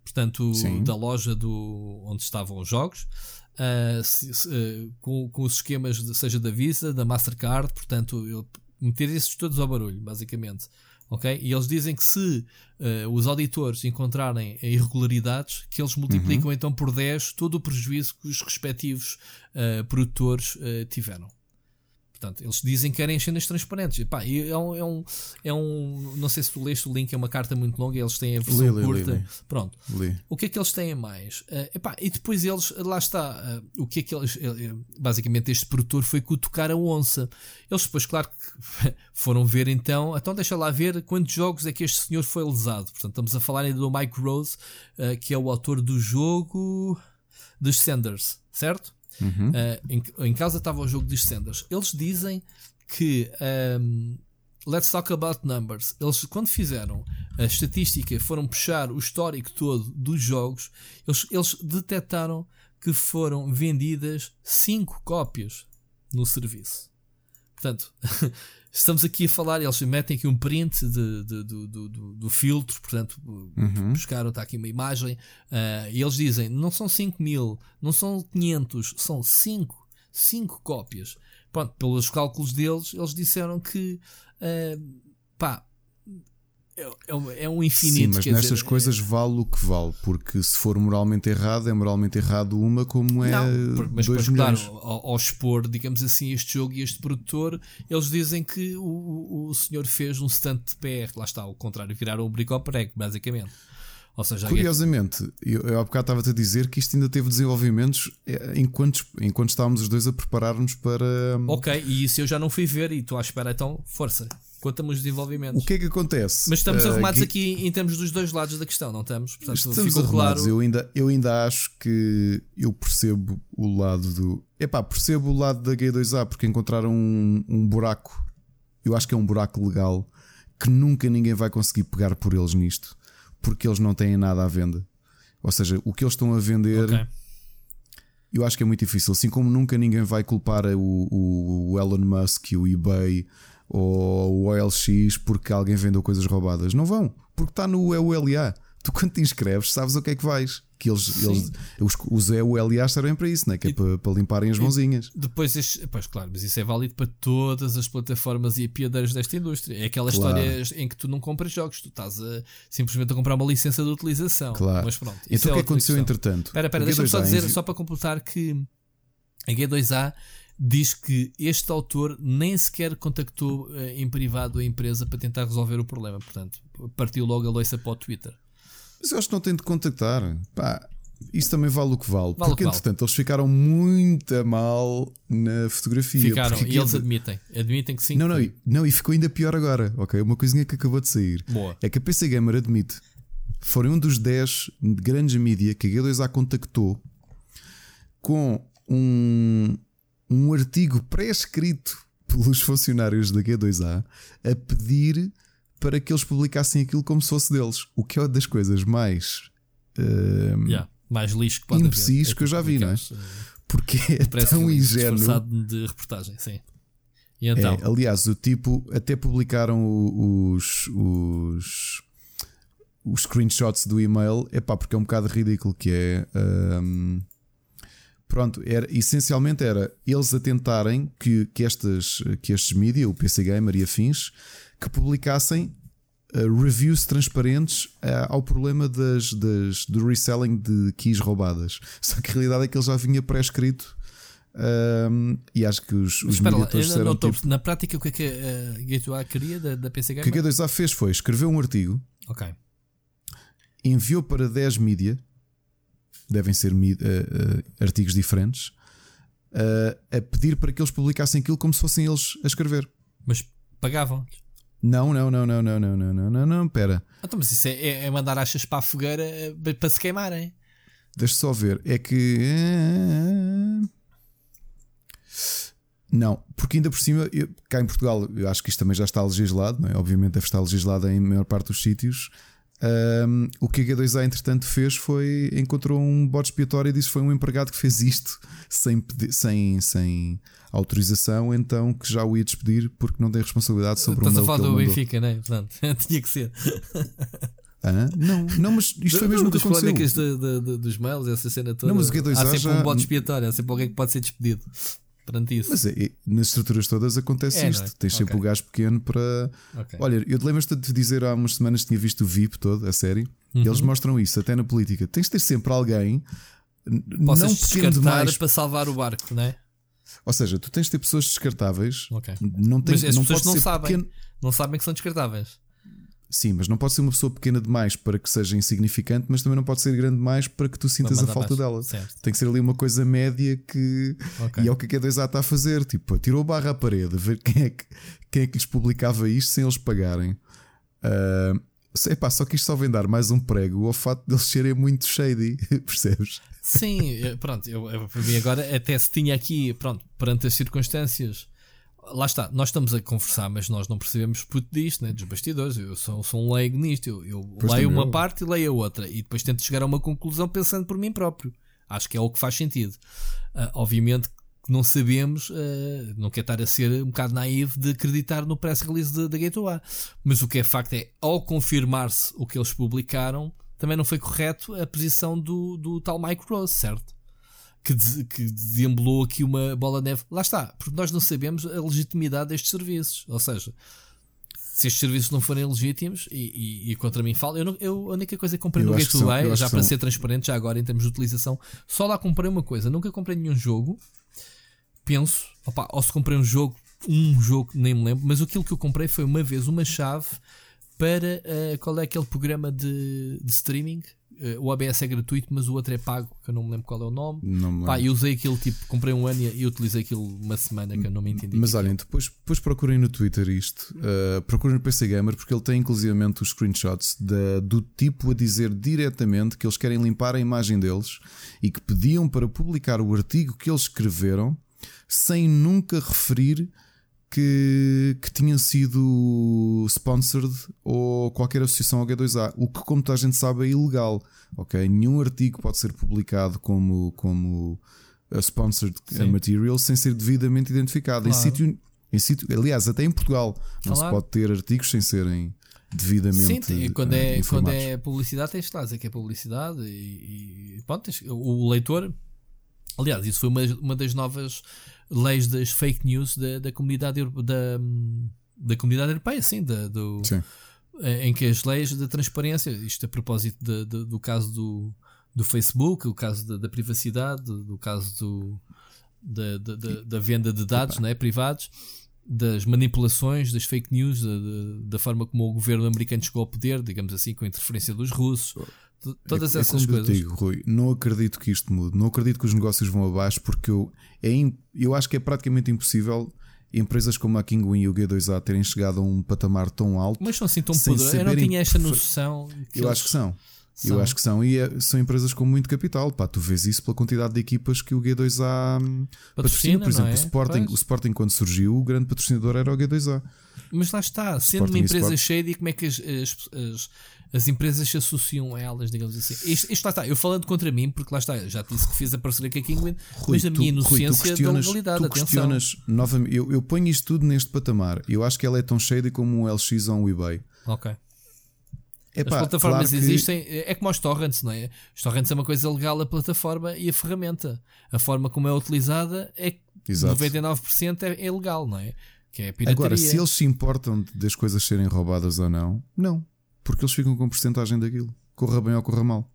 portanto, sim. da loja do, onde estavam os jogos. Uh, se, se, uh, com, com os esquemas, de, seja da Visa, da Mastercard, portanto, eu meter esses todos ao barulho, basicamente ok? E eles dizem que se uh, os auditores encontrarem irregularidades, que eles multiplicam uhum. então por 10 todo o prejuízo que os respectivos produtores tiveram. Portanto, eles dizem que querem cenas transparentes. E, pá, é, um, é, um, é um. Não sei se tu leste o link, é uma carta muito longa. Eles têm a versão li, li, curta. Li, Pronto. O que é que eles têm mais? Uh, epá, e depois eles, lá está. Uh, o que é que eles. Uh, basicamente, este produtor foi cutucar a onça. Eles depois, claro que [laughs] foram ver então. Então, deixa lá ver quantos jogos é que este senhor foi lesado. Portanto, estamos a falar ainda do Mike Rose, que é o autor do jogo dos Sanders, certo? Uhum. Uh, em, em estava o jogo dos Senders. Eles dizem que. Um, let's talk about numbers. Eles, quando fizeram a estatística, foram puxar o histórico todo dos jogos, eles, eles detectaram que foram vendidas 5 cópias no serviço. Portanto, [laughs] estamos aqui a falar, eles metem aqui um print de, de, de, do, do, filtro, portanto, uhum. buscaram, está aqui uma imagem, uh, e eles dizem: não são 5 mil, não são 500, são 5, 5 cópias. Pronto, pelos cálculos deles, eles disseram que, uh, pá, é, é, um infinito. Sim, mas nestas dizer, coisas é... vale o que vale, porque se for moralmente errado, é moralmente errado uma como é não, mas, dois. Claro, ao, ao, expor, digamos assim, este jogo e este produtor, eles dizem que o, o senhor fez um stand de PR, lá está, ao contrário, viraram o brico ao prego, basicamente. Seja, Curiosamente, eu, eu há bocado estava a dizer que isto ainda teve desenvolvimentos eh, enquanto, enquanto estávamos os dois a preparar-nos para. Hum, ok, e isso eu já não fui ver e estou à espera, então, força. Conta-me os desenvolvimentos. O que é que acontece? Mas estamos uh, arrumados que... aqui em termos dos dois lados da questão, não estamos? Portanto, estamos arrumados. Claro... Eu, ainda, eu ainda acho que eu percebo o lado do. Epá, percebo o lado da G2A porque encontraram um, um buraco. Eu acho que é um buraco legal que nunca ninguém vai conseguir pegar por eles nisto porque eles não têm nada à venda. Ou seja, o que eles estão a vender. Okay. Eu acho que é muito difícil. Assim como nunca ninguém vai culpar o, o Elon Musk, o eBay ou o OLX porque alguém vendeu coisas roubadas. Não vão, porque está no EULA. Tu, quando te inscreves, sabes o que é que vais que eles, eles os, os EULA servem para isso, né? que é para, para limparem as mãozinhas. Depois, este, pois claro, mas isso é válido para todas as plataformas e apiadeiros desta indústria. É aquela claro. história em que tu não compras jogos, tu estás a, simplesmente a comprar uma licença de utilização. Claro. Mas pronto. Então o é que aconteceu questão. entretanto? Espera, espera, deixa-me só dizer, só para completar que a G2A diz que este autor nem sequer contactou uh, em privado a empresa para tentar resolver o problema. Portanto, partiu logo a loiça para o Twitter. Mas eu acho que não tem de contactar. Pá, isso também vale o que vale. vale porque, que entretanto, vale. eles ficaram muito mal na fotografia. Ficaram, e eles admitem. Admitem que sim. Não, não, e, não, e ficou ainda pior agora. Ok, uma coisinha que acabou de sair. Boa. É que a PC Gamer admite. Foram um dos 10 grandes mídia que a G2A contactou com um, um artigo pré-escrito pelos funcionários da G2A a pedir para que eles publicassem aquilo como se fosse deles. O que é uma das coisas mais uh, yeah, mais lixo que pode imbecis é que eu já vi, não é? Porque é tão ingênuo. de reportagem, sim. E então? É, aliás, o tipo até publicaram os, os, os screenshots do e-mail, é pá, porque é um bocado ridículo que é. Um, pronto, era, essencialmente era eles a tentarem que, que, estas, que estes mídia, o PC Gamer e afins, que publicassem uh, reviews transparentes uh, ao problema das, das, do reselling de keys roubadas. [laughs] Só que a realidade é que ele já vinha pré-escrito. Um, e acho que os, os Espera, disseram, tipo, Na prática, o que é que a Gateway queria da, da PC Gamer? O que a Gateway fez foi escrever um artigo, okay. enviou para 10 mídia, devem ser uh, uh, artigos diferentes, uh, a pedir para que eles publicassem aquilo como se fossem eles a escrever. Mas pagavam? Não, não, não, não, não, não, não, não, não, não, pera. Então, mas isso é, é mandar achas para a fogueira eh, para se queimarem. Deixa só ver. É que. Eh, não, porque ainda por cima, eu, cá em Portugal, eu acho que isto também já está legislado, não é? obviamente deve estar legislado em maior parte dos sítios. Um, o que a G2A entretanto fez foi encontrou um bode expiatório e disse que foi um empregado que fez isto sem, sem, sem autorização, então que já o ia despedir porque não tem responsabilidade sobre Estás o mail a falar do Benfica, não é? Portanto, [laughs] tinha que ser. Ah, não, não, mas isto foi mesmo o que aconteceu. De, de, de, dos mails, essa cena toda. Não, mas o G2A há sempre já... um bode expiatório, há sempre alguém que pode ser despedido. Perante isso. Mas é, nas estruturas todas acontece é, isto. É? Tens sempre okay. o gajo pequeno para. Okay. Olha, eu lembro-te de dizer há umas semanas que tinha visto o VIP todo, a série. Uhum. Eles mostram isso, até na política. Tens de ter sempre alguém. Possas não pequeno demais para salvar o barco, não é? Ou seja, tu tens de ter pessoas descartáveis. Okay. Não tens, Mas as não pessoas não sabem. Pequeno... Não sabem que são descartáveis. Sim, mas não pode ser uma pessoa pequena demais para que seja insignificante, mas também não pode ser grande demais para que tu sintas a falta dela. Certo. Tem que ser ali uma coisa média que. Okay. E é o que a Q2A está a fazer. Tipo, tirou barra à parede, ver quem é que, quem é que lhes publicava isto sem eles pagarem. Uh, epá, só que isto só vem dar mais um prego ao fato de eles serem muito shady, [laughs] percebes? Sim, pronto, eu, eu, agora, até se tinha aqui, pronto, perante as circunstâncias lá está, nós estamos a conversar, mas nós não percebemos puto disto, né, dos bastidores. Eu sou, sou um leigo nisto. Eu, eu leio uma eu. parte e leio a outra e depois tento chegar a uma conclusão pensando por mim próprio. Acho que é o que faz sentido. Uh, obviamente que não sabemos, uh, não quer estar a ser um bocado naivo de acreditar no press release da Gateway. Mas o que é facto é, ao confirmar-se o que eles publicaram, também não foi correto a posição do, do tal Mike Rose, certo? Que, de, que desembolou aqui uma bola de neve. Lá está, porque nós não sabemos a legitimidade destes serviços. Ou seja, se estes serviços não forem legítimos, e, e, e contra mim falo, eu, não, eu a única coisa que comprei eu no Gateway, já para são... ser transparente, já agora em termos de utilização, só lá comprei uma coisa, nunca comprei nenhum jogo. Penso, opa, ou se comprei um jogo, um jogo, nem me lembro, mas aquilo que eu comprei foi uma vez uma chave para uh, qual é aquele programa de, de streaming Uh, o ABS é gratuito, mas o outro é pago, que eu não me lembro qual é o nome. Não Pá, eu usei aquilo, tipo, comprei um ano e, utilizei aquilo uma semana que eu não me entendi. Mas olhem, depois, depois procurem no Twitter isto, uh, procurem no PC Gamer, porque ele tem inclusivamente os screenshots da, do tipo a dizer diretamente que eles querem limpar a imagem deles e que pediam para publicar o artigo que eles escreveram sem nunca referir que, que tinham sido sponsored ou qualquer associação ao G2A, o que, como toda a gente sabe, é ilegal. Ok? Nenhum artigo pode ser publicado como, como uh, sponsored Sim. material sem ser devidamente identificado. Claro. Em sítio, em sítio, aliás, até em Portugal não claro. se pode ter artigos sem serem devidamente. Sim, e quando, é, uh, quando é publicidade, tens lá dizer que é publicidade e, e pronto, o leitor. Aliás, isso foi uma, uma das novas leis das fake news da, da comunidade da, da comunidade europeia, sim, da, do, sim. Eh, em que as leis da transparência, isto a propósito de, de, do caso do, do Facebook, o caso da, da privacidade, do, caso do, da, da, da, venda de dados né, privados, das manipulações, das fake news, da, da, forma como o governo americano chegou ao poder, digamos assim, com a interferência dos russos, todas é, essas é coisas. Eu digo, Rui, não acredito que isto mude, não acredito que os negócios vão abaixo, porque eu, é, eu acho que é praticamente impossível empresas como a Kinguin e o G2A terem chegado a um patamar tão alto. Mas são assim tão poderosas. Eu não tinha esta noção. eu acho que são. São. Eu acho que são. E é, são empresas com muito capital. Pá, tu vês isso pela quantidade de equipas que o G2A hum, patrocina. Por exemplo, é? o, Sporting, o Sporting, quando surgiu, o grande patrocinador era o G2A. Mas lá está, sendo Sporting uma empresa cheia, e como é que as, as, as, as empresas se associam a elas, digamos assim. Isto, isto lá está, eu falando contra mim, porque lá está, já disse que fiz a parceria com a Kingwin, Rui, mas a minha inocência Rui, da legalidade. Tu questionas novamente, eu, eu ponho isto tudo neste patamar. Eu acho que ela é tão cheia como o LX ou o eBay. Ok. Epá, As plataformas claro existem, que... é como os torrents, não é? Os torrents é uma coisa legal, a plataforma e a ferramenta. A forma como é utilizada é Exato. 99% é, é legal, não é? Que é pirataria. Agora, se eles se importam das coisas serem roubadas ou não, não. Porque eles ficam com porcentagem daquilo. Corra bem ou corra mal.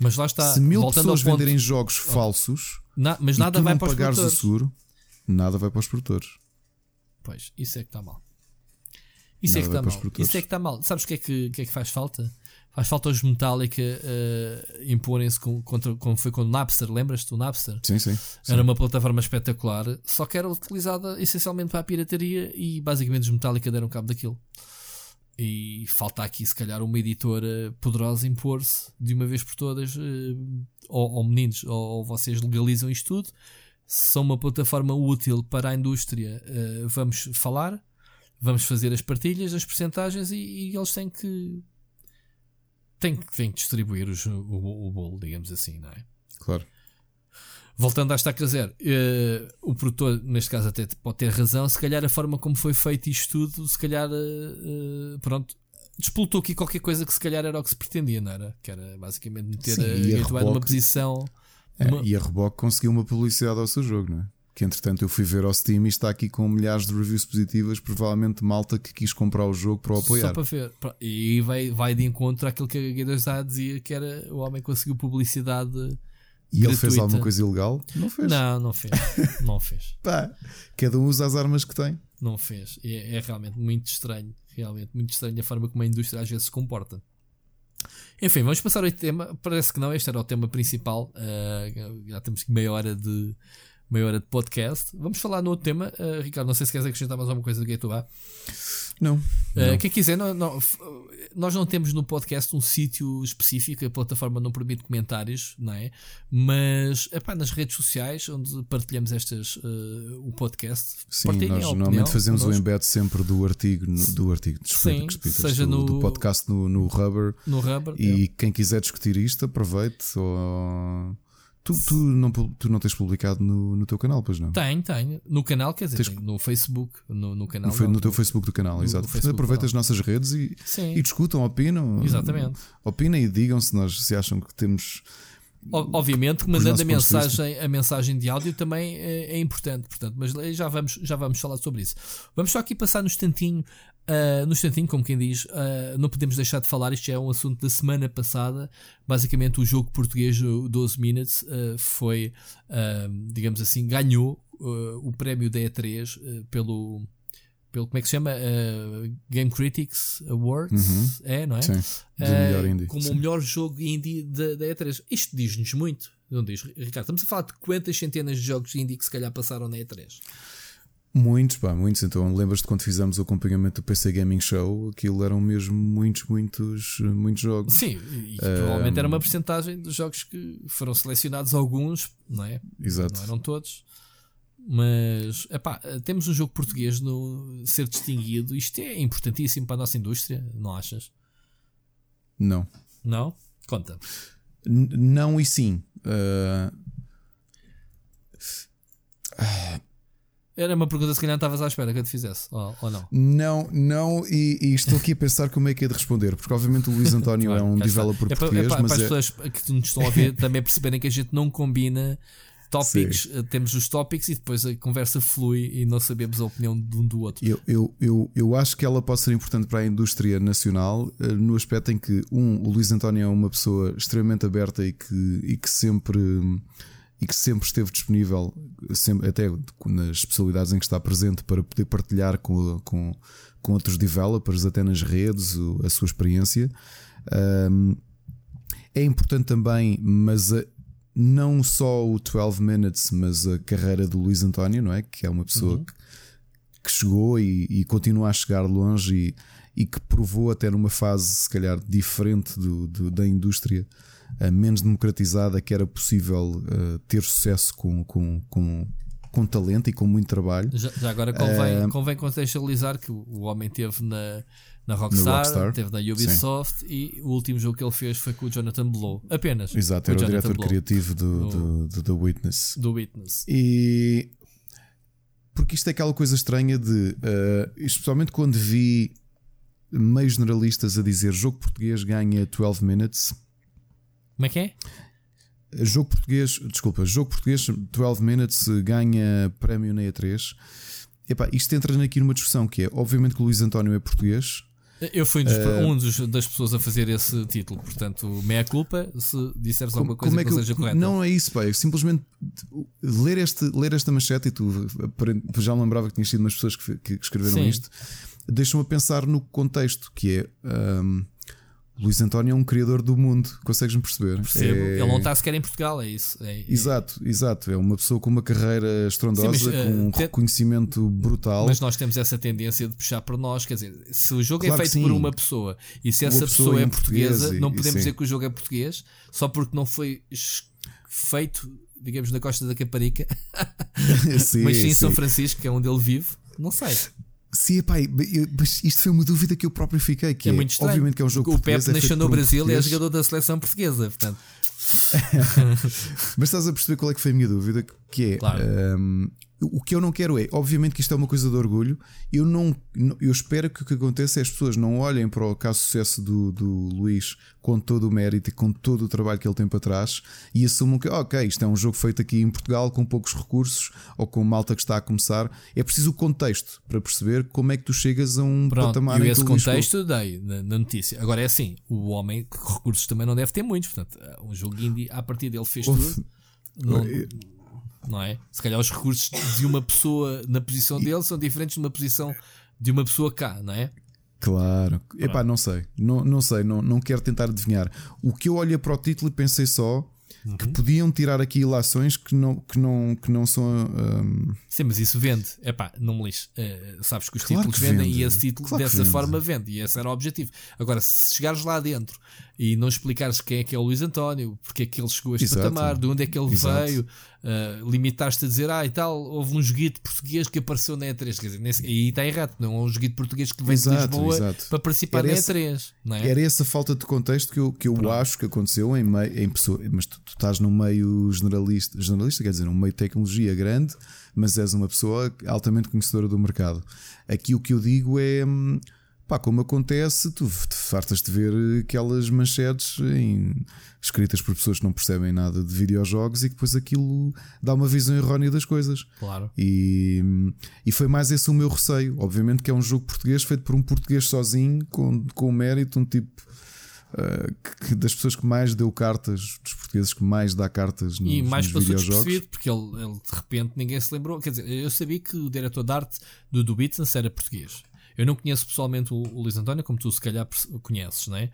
Mas lá está. Se mil pessoas ponto... venderem jogos falsos, Na, mas nada vai para os produtores. o seguro, nada vai para os produtores. Pois, isso é que está mal. Isso nada é que está mal. Isso é que está mal. Sabes o que é que, que, é que faz falta? Faz falta os Metallica uh, imporem-se contra como foi com o Napster, lembras-te do Napster? Sim, sim, sim, Era uma plataforma espetacular, só que era utilizada essencialmente para a pirataria e basicamente os Metallica deram cabo daquilo. E falta aqui, se calhar, uma editora poderosa impor-se de uma vez por todas, uh, ou, ou, meninos, ou, vocês legalizam isto tudo. Se são uma plataforma útil para a indústria, uh, vamos falar, vamos fazer as partilhas, as percentagens e, e eles têm que, têm, têm que distribuir os, o, o bolo, digamos assim, não é? Claro voltando à estaca zero, uh, o produtor, neste caso, até pode ter razão. Se calhar a forma como foi feito isto tudo, se calhar, uh, pronto, despoltou aqui qualquer coisa que se calhar era o que se pretendia, não era? Que era basicamente meter Sim, a Gateway numa posição. É. E a Reboque conseguiu uma publicidade ao seu jogo, não é? que entretanto eu fui ver ao Steam e está aqui com milhares de reviews positivas, provavelmente malta que quis comprar o jogo para o apoiar. Só para ver. E vai, vai de encontro àquilo que a Guedas dizia que era o homem conseguiu publicidade. E ele fez alguma coisa ilegal? Não fez. Não, não fez. [laughs] não fez. Pá, cada um usa as armas que tem. Não fez. É, é realmente muito estranho. Realmente muito estranho a forma como a indústria às vezes se comporta. Enfim, vamos passar ao tema. Parece que não, este era o tema principal. Uh, já temos meia hora de meia hora de podcast. Vamos falar no outro tema. Uh, Ricardo, não sei se queres acrescentar mais alguma coisa do Gate Não. Uh, quem quiser, não, não, nós não temos no podcast um sítio específico, a plataforma não permite comentários, não é? Mas epá, nas redes sociais, onde partilhamos estas, uh, o podcast, Sim, nós normalmente fazemos o embed sempre do artigo, no, do artigo, desculpa, Sim, seja do, no, do podcast no, no Rubber. No Rubber. E é. quem quiser discutir isto, aproveite. Ou Tu, tu, não, tu não tens publicado no, no teu canal, pois não? Tenho, tenho. No canal, quer dizer, tens... no Facebook. No, no canal. No, no teu Facebook do canal, no, exato. Portanto, aproveita as nossas redes e, e discutam, opinam. Exatamente. Opinem e digam se nós se acham que temos. Obviamente que mandando a mensagem, a mensagem de áudio também é, é, importante, portanto, mas já vamos, já vamos falar sobre isso. Vamos só aqui passar no instantinho Uh, no instantinho, como quem diz, uh, não podemos deixar de falar. Isto é um assunto da semana passada. Basicamente, o jogo português 12 Minutes uh, foi, digamos assim, ganhou o prémio da E3 pelo, pelo. Como é que se chama? Game Critics Awards. Uhum. É, não é? Sim, melhor. Como Sim. o melhor jogo indie da, da E3. Isto diz-nos muito. Não diz, Ricardo? Estamos a falar de quantas centenas de jogos indie que se calhar passaram na E3? Muitos, pá, muitos. Então, lembras-te quando fizemos o acompanhamento do PC Gaming Show? Aquilo eram mesmo muitos, muitos, muitos jogos. Sim, e provavelmente era uma porcentagem dos jogos que foram selecionados, alguns, não é? Exato. Não eram todos. Mas, epá, temos um jogo português no ser distinguido. Isto é importantíssimo para a nossa indústria, não achas? Não. Não? Conta. N não e sim. Uh... Era uma pergunta se calhar não estavas à espera que eu te fizesse, ou, ou não? Não, não, e, e, estou aqui a pensar como é que é de responder, porque obviamente o Luís António é um developer é português. Para, é para, mas para as é... pessoas que nos estão a ver [laughs] também perceberem que a gente não combina tópicos. Eh, temos os tópicos e depois a conversa flui e não sabemos a opinião de um do outro. Eu, eu, eu, eu acho que ela pode ser importante para a indústria nacional, eh, no aspecto em que, um, o Luís António é uma pessoa extremamente aberta e que, e que sempre e que sempre esteve disponível, sempre, até nas especialidades em que está presente, para poder partilhar com, com, com outros developers, até nas redes, a sua experiência. Um, é importante também, mas a, não só o 12 Minutes, mas a carreira do Luís António, não é? Que é uma pessoa uhum. que, que, chegou e, e, continua a chegar longe e, e, que provou até numa fase, se calhar, diferente do, do da indústria menos democratizada que era possível uh, ter sucesso com, com, com, com talento e com muito trabalho. Já, já agora convém, uh, convém contextualizar que o homem teve na, na Rockstar, Rockstar, teve na Ubisoft sim. e o último jogo que ele fez foi com o Jonathan Blow. Apenas. Exato, era o, o diretor Blow. criativo do, do, do, do, Witness. Do Witness. E porque isto é aquela coisa estranha de, uh, especialmente quando vi meios generalistas a dizer jogo português ganha 12 minutes como é que é? Jogo português, desculpa, jogo português 12 Minutes ganha prémio na E3. Epá, isto entra aqui numa discussão que é, obviamente que o Luís António é português. Eu fui um, dos, uh, um dos, das pessoas a fazer esse título, portanto, meia culpa se disseres alguma coisa como é que, que não seja correta. Não é isso, pá, é simplesmente ler, este, ler esta manchete e tu já me lembrava que tinha sido umas pessoas que, que escreveram Sim. isto, deixam-me a pensar no contexto que é. Um, Luís António é um criador do mundo, consegues-me perceber? Percebo. É... Ele não está sequer em Portugal, é isso. É, é... Exato, exato. É uma pessoa com uma carreira estrondosa, Sim, mas, com um te... reconhecimento brutal. Mas nós temos essa tendência de puxar para nós, quer dizer, se o jogo é claro é feito por uma pessoa e se essa pessoa, pessoa é portuguesa, não podemos dizer que o jogo é português só porque não foi feito, digamos, na costa da Caparica, [laughs] sim, mas sim em São Francisco, que é onde ele vive. Não sei. Sim, mas isto foi uma dúvida que eu próprio fiquei. Que é, é muito estranho. Obviamente que é um jogo O Pepe é nasceu no Brasil e é jogador da seleção portuguesa. Portanto. [laughs] mas estás a perceber qual é que foi a minha dúvida? Que é claro. um, o que eu não quero é, obviamente que isto é uma coisa de orgulho. Eu não, eu espero que o que aconteça é as pessoas não olhem para o caso de sucesso do, do Luís com todo o mérito e com todo o trabalho que ele tem para trás e assumam que, ok, isto é um jogo feito aqui em Portugal com poucos recursos ou com malta que está a começar. É preciso o contexto para perceber como é que tu chegas a um Pronto, patamar. E esse contexto dei na, na, notícia. Agora é assim, o homem recursos também não deve ter muitos. Portanto, um jogo indie, a partir dele fez tudo. Não, não é? Se calhar os recursos de uma pessoa na posição dele são diferentes de uma posição de uma pessoa cá, não é? Claro. Epá, não sei. Não, não sei, não, não quero tentar adivinhar. O que eu olhei para o título e pensei só uhum. que podiam tirar aqui ilações que não, que não, que não são. Um... Sim, mas isso vende. Epá, não me lixe. Uh, sabes que os claro títulos que vendem vende. e esse título claro dessa forma vende. E esse era o objetivo. Agora, se chegares lá dentro e não explicares quem é que é o Luís António, porque é que ele chegou a este Exato. patamar, de onde é que ele Exato. veio, uh, limitaste a dizer, ah, e tal, houve um joguito português que apareceu na E3. Quer dizer, nesse, aí está errado, não é um joguito português que vem exato, de Lisboa para participar era na E3. não é? Era essa falta de contexto que eu, que eu acho que aconteceu em meio, em pessoa, mas tu, tu, estás num meio generalista, generalista, quer dizer, num meio de tecnologia grande, mas és uma pessoa altamente conhecedora do mercado. Aqui o que eu digo é. Hum, Pá, como acontece, tu fartas de ver aquelas manchetes em, escritas por pessoas que não percebem nada de videojogos e que depois aquilo dá uma visão errónea das coisas. Claro. E, e foi mais esse o meu receio. Obviamente que é um jogo português feito por um português sozinho, com, com mérito, um tipo. Uh, que, das pessoas que mais deu cartas, dos portugueses que mais dá cartas nos, e mais nos passou despercebido porque ele, ele, de repente ninguém se lembrou. Quer dizer, eu sabia que o diretor de arte do Dubitans era português. Eu não conheço pessoalmente o, o Luís António, como tu se calhar conheces, não é?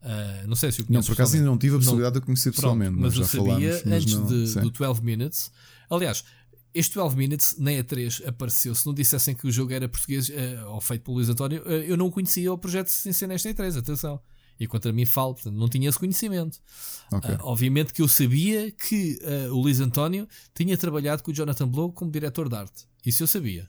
Uh, não sei se o conheces. Não, por acaso ainda não tive a possibilidade não, de conhecer pessoalmente. Pronto, mas eu sabia falámos, antes não, de, do 12 Minutes. Aliás, este 12 Minutes na E3 apareceu. Se não dissessem que o jogo era português uh, ou feito pelo Luís António, uh, eu não conhecia o projeto sem ser nesta E3. Atenção. E contra mim falo, portanto, não tinha esse conhecimento. Okay. Uh, obviamente que eu sabia que uh, o Luís António tinha trabalhado com o Jonathan Blow como diretor de arte. Isso eu sabia.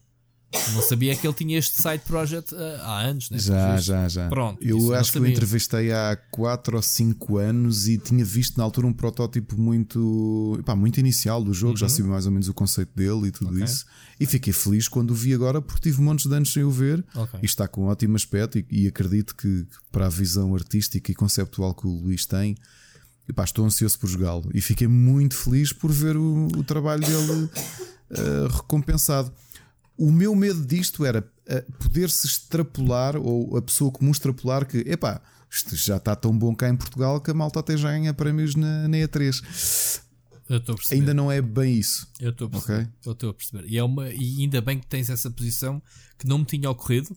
Não sabia que ele tinha este side project uh, há anos, né? Já, já, já. Pronto, eu acho que eu entrevistei há 4 ou 5 anos e tinha visto na altura um protótipo muito, epá, muito inicial do jogo, uhum. já sabia mais ou menos o conceito dele e tudo okay. isso. E fiquei feliz quando o vi agora porque tive montes de anos sem o ver okay. e está com um ótimo aspecto. E, e acredito que, que, para a visão artística e conceptual que o Luís tem, epá, estou ansioso por jogá-lo. E fiquei muito feliz por ver o, o trabalho dele uh, recompensado. O meu medo disto era eh, poder-se extrapolar, ou a pessoa comum extrapolar que, epá, isto já está tão bom cá em Portugal que a malta até já ganha prémios na, na E3. Eu estou a perceber. Ainda não é bem isso. Eu estou a perceber. Okay? Eu estou a perceber. E, é uma, e ainda bem que tens essa posição que não me tinha ocorrido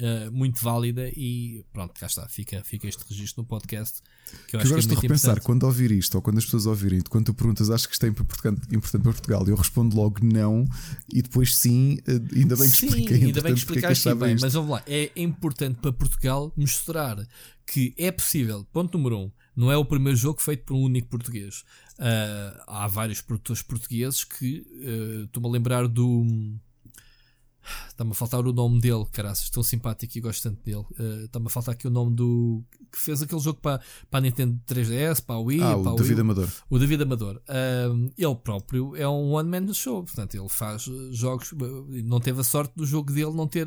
uh, muito válida e pronto, cá está, fica, fica este registro no podcast. Que eu, que eu gosto é de repensar importante. quando ouvir isto ou quando as pessoas ouvirem, quando tu perguntas, acho que isto é importante, para Portugal, eu respondo logo não e depois sim, eh, ainda bem que sim, expliquei. Ainda bem que explicaste bem, isto. mas vamos lá, é importante para Portugal mostrar que é possível, ponto número um. Não é o primeiro jogo feito por um único português. Uh, há vários produtores portugueses que uh, estou-me a lembrar do Está-me a faltar o nome dele, caraças, tão simpático e gosto tanto dele. Uh, Está-me a faltar aqui o nome do. que fez aquele jogo para, para a Nintendo 3DS, para a Wii. Ah, para o David Wii, Amador. O David Amador. Uh, ele próprio é um one-man show, portanto, ele faz jogos. Não teve a sorte do jogo dele não ter,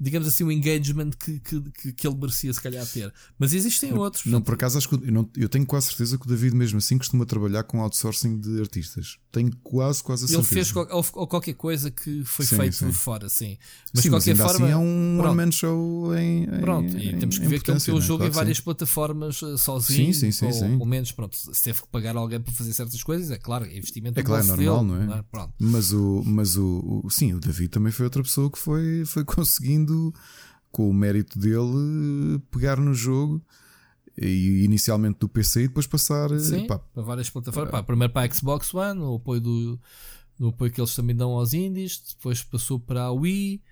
digamos assim, o engagement que, que, que ele merecia, se calhar, ter. Mas existem não, outros. Não, por acaso, acho que eu, não, eu tenho quase certeza que o David, mesmo assim, costuma trabalhar com outsourcing de artistas. Tenho quase, quase a certeza. Ele fez ou, ou qualquer coisa que foi sim, feito sim. fora, sim. Mas Sim, de qualquer mas forma. Assim é um one-man show em. em pronto, e temos que ver que ele tem o jogo claro em várias plataformas eh, sozinho. Sim, sim, sim. Ou, sim. Pelo menos, pronto, se teve que pagar alguém para fazer certas coisas, é claro, é investimento É claro, é normal, dele, não é? Não é? Mas, o, mas o, o. Sim, o David também foi outra pessoa que foi, foi [laughs] conseguindo, com o mérito dele, pegar no jogo e inicialmente do PC e depois passar eh, Sim, pá, para várias plataformas. Pá, primeiro para a Xbox One, o apoio do, no apoio que eles também dão aos indies, depois passou para a Wii,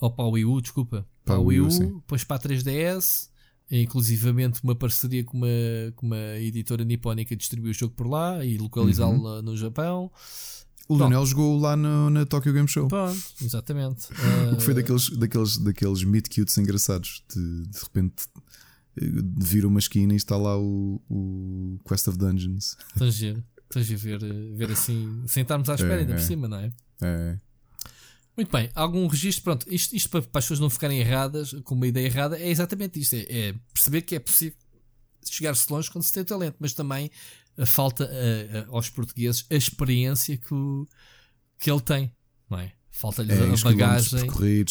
ou para a Wii U, desculpa, para, para a Wii U, depois para a 3DS, inclusivamente uma parceria com uma, com uma editora nipónica distribuiu o jogo por lá e localizá-lo uhum. no Japão. O Lionel jogou lá no, na Tokyo Game Show. Pronto, exatamente. [laughs] o que foi daqueles, daqueles, daqueles meet cutes engraçados. De, de repente eh, vira uma esquina e está lá o, o Quest of Dungeons. Tão giro. Estás a ver, ver assim, sem estarmos à espera, é, ainda é. por cima, não é? É. Muito bem, algum registro, pronto, isto, isto para, para, as pessoas não ficarem erradas, com uma ideia errada, é exatamente isto: é, é perceber que é possível chegar-se longe quando se tem talento, mas também falta a, a, aos portugueses a experiência que, o, que ele tem, não é? Falta-lhe é, a bagagem.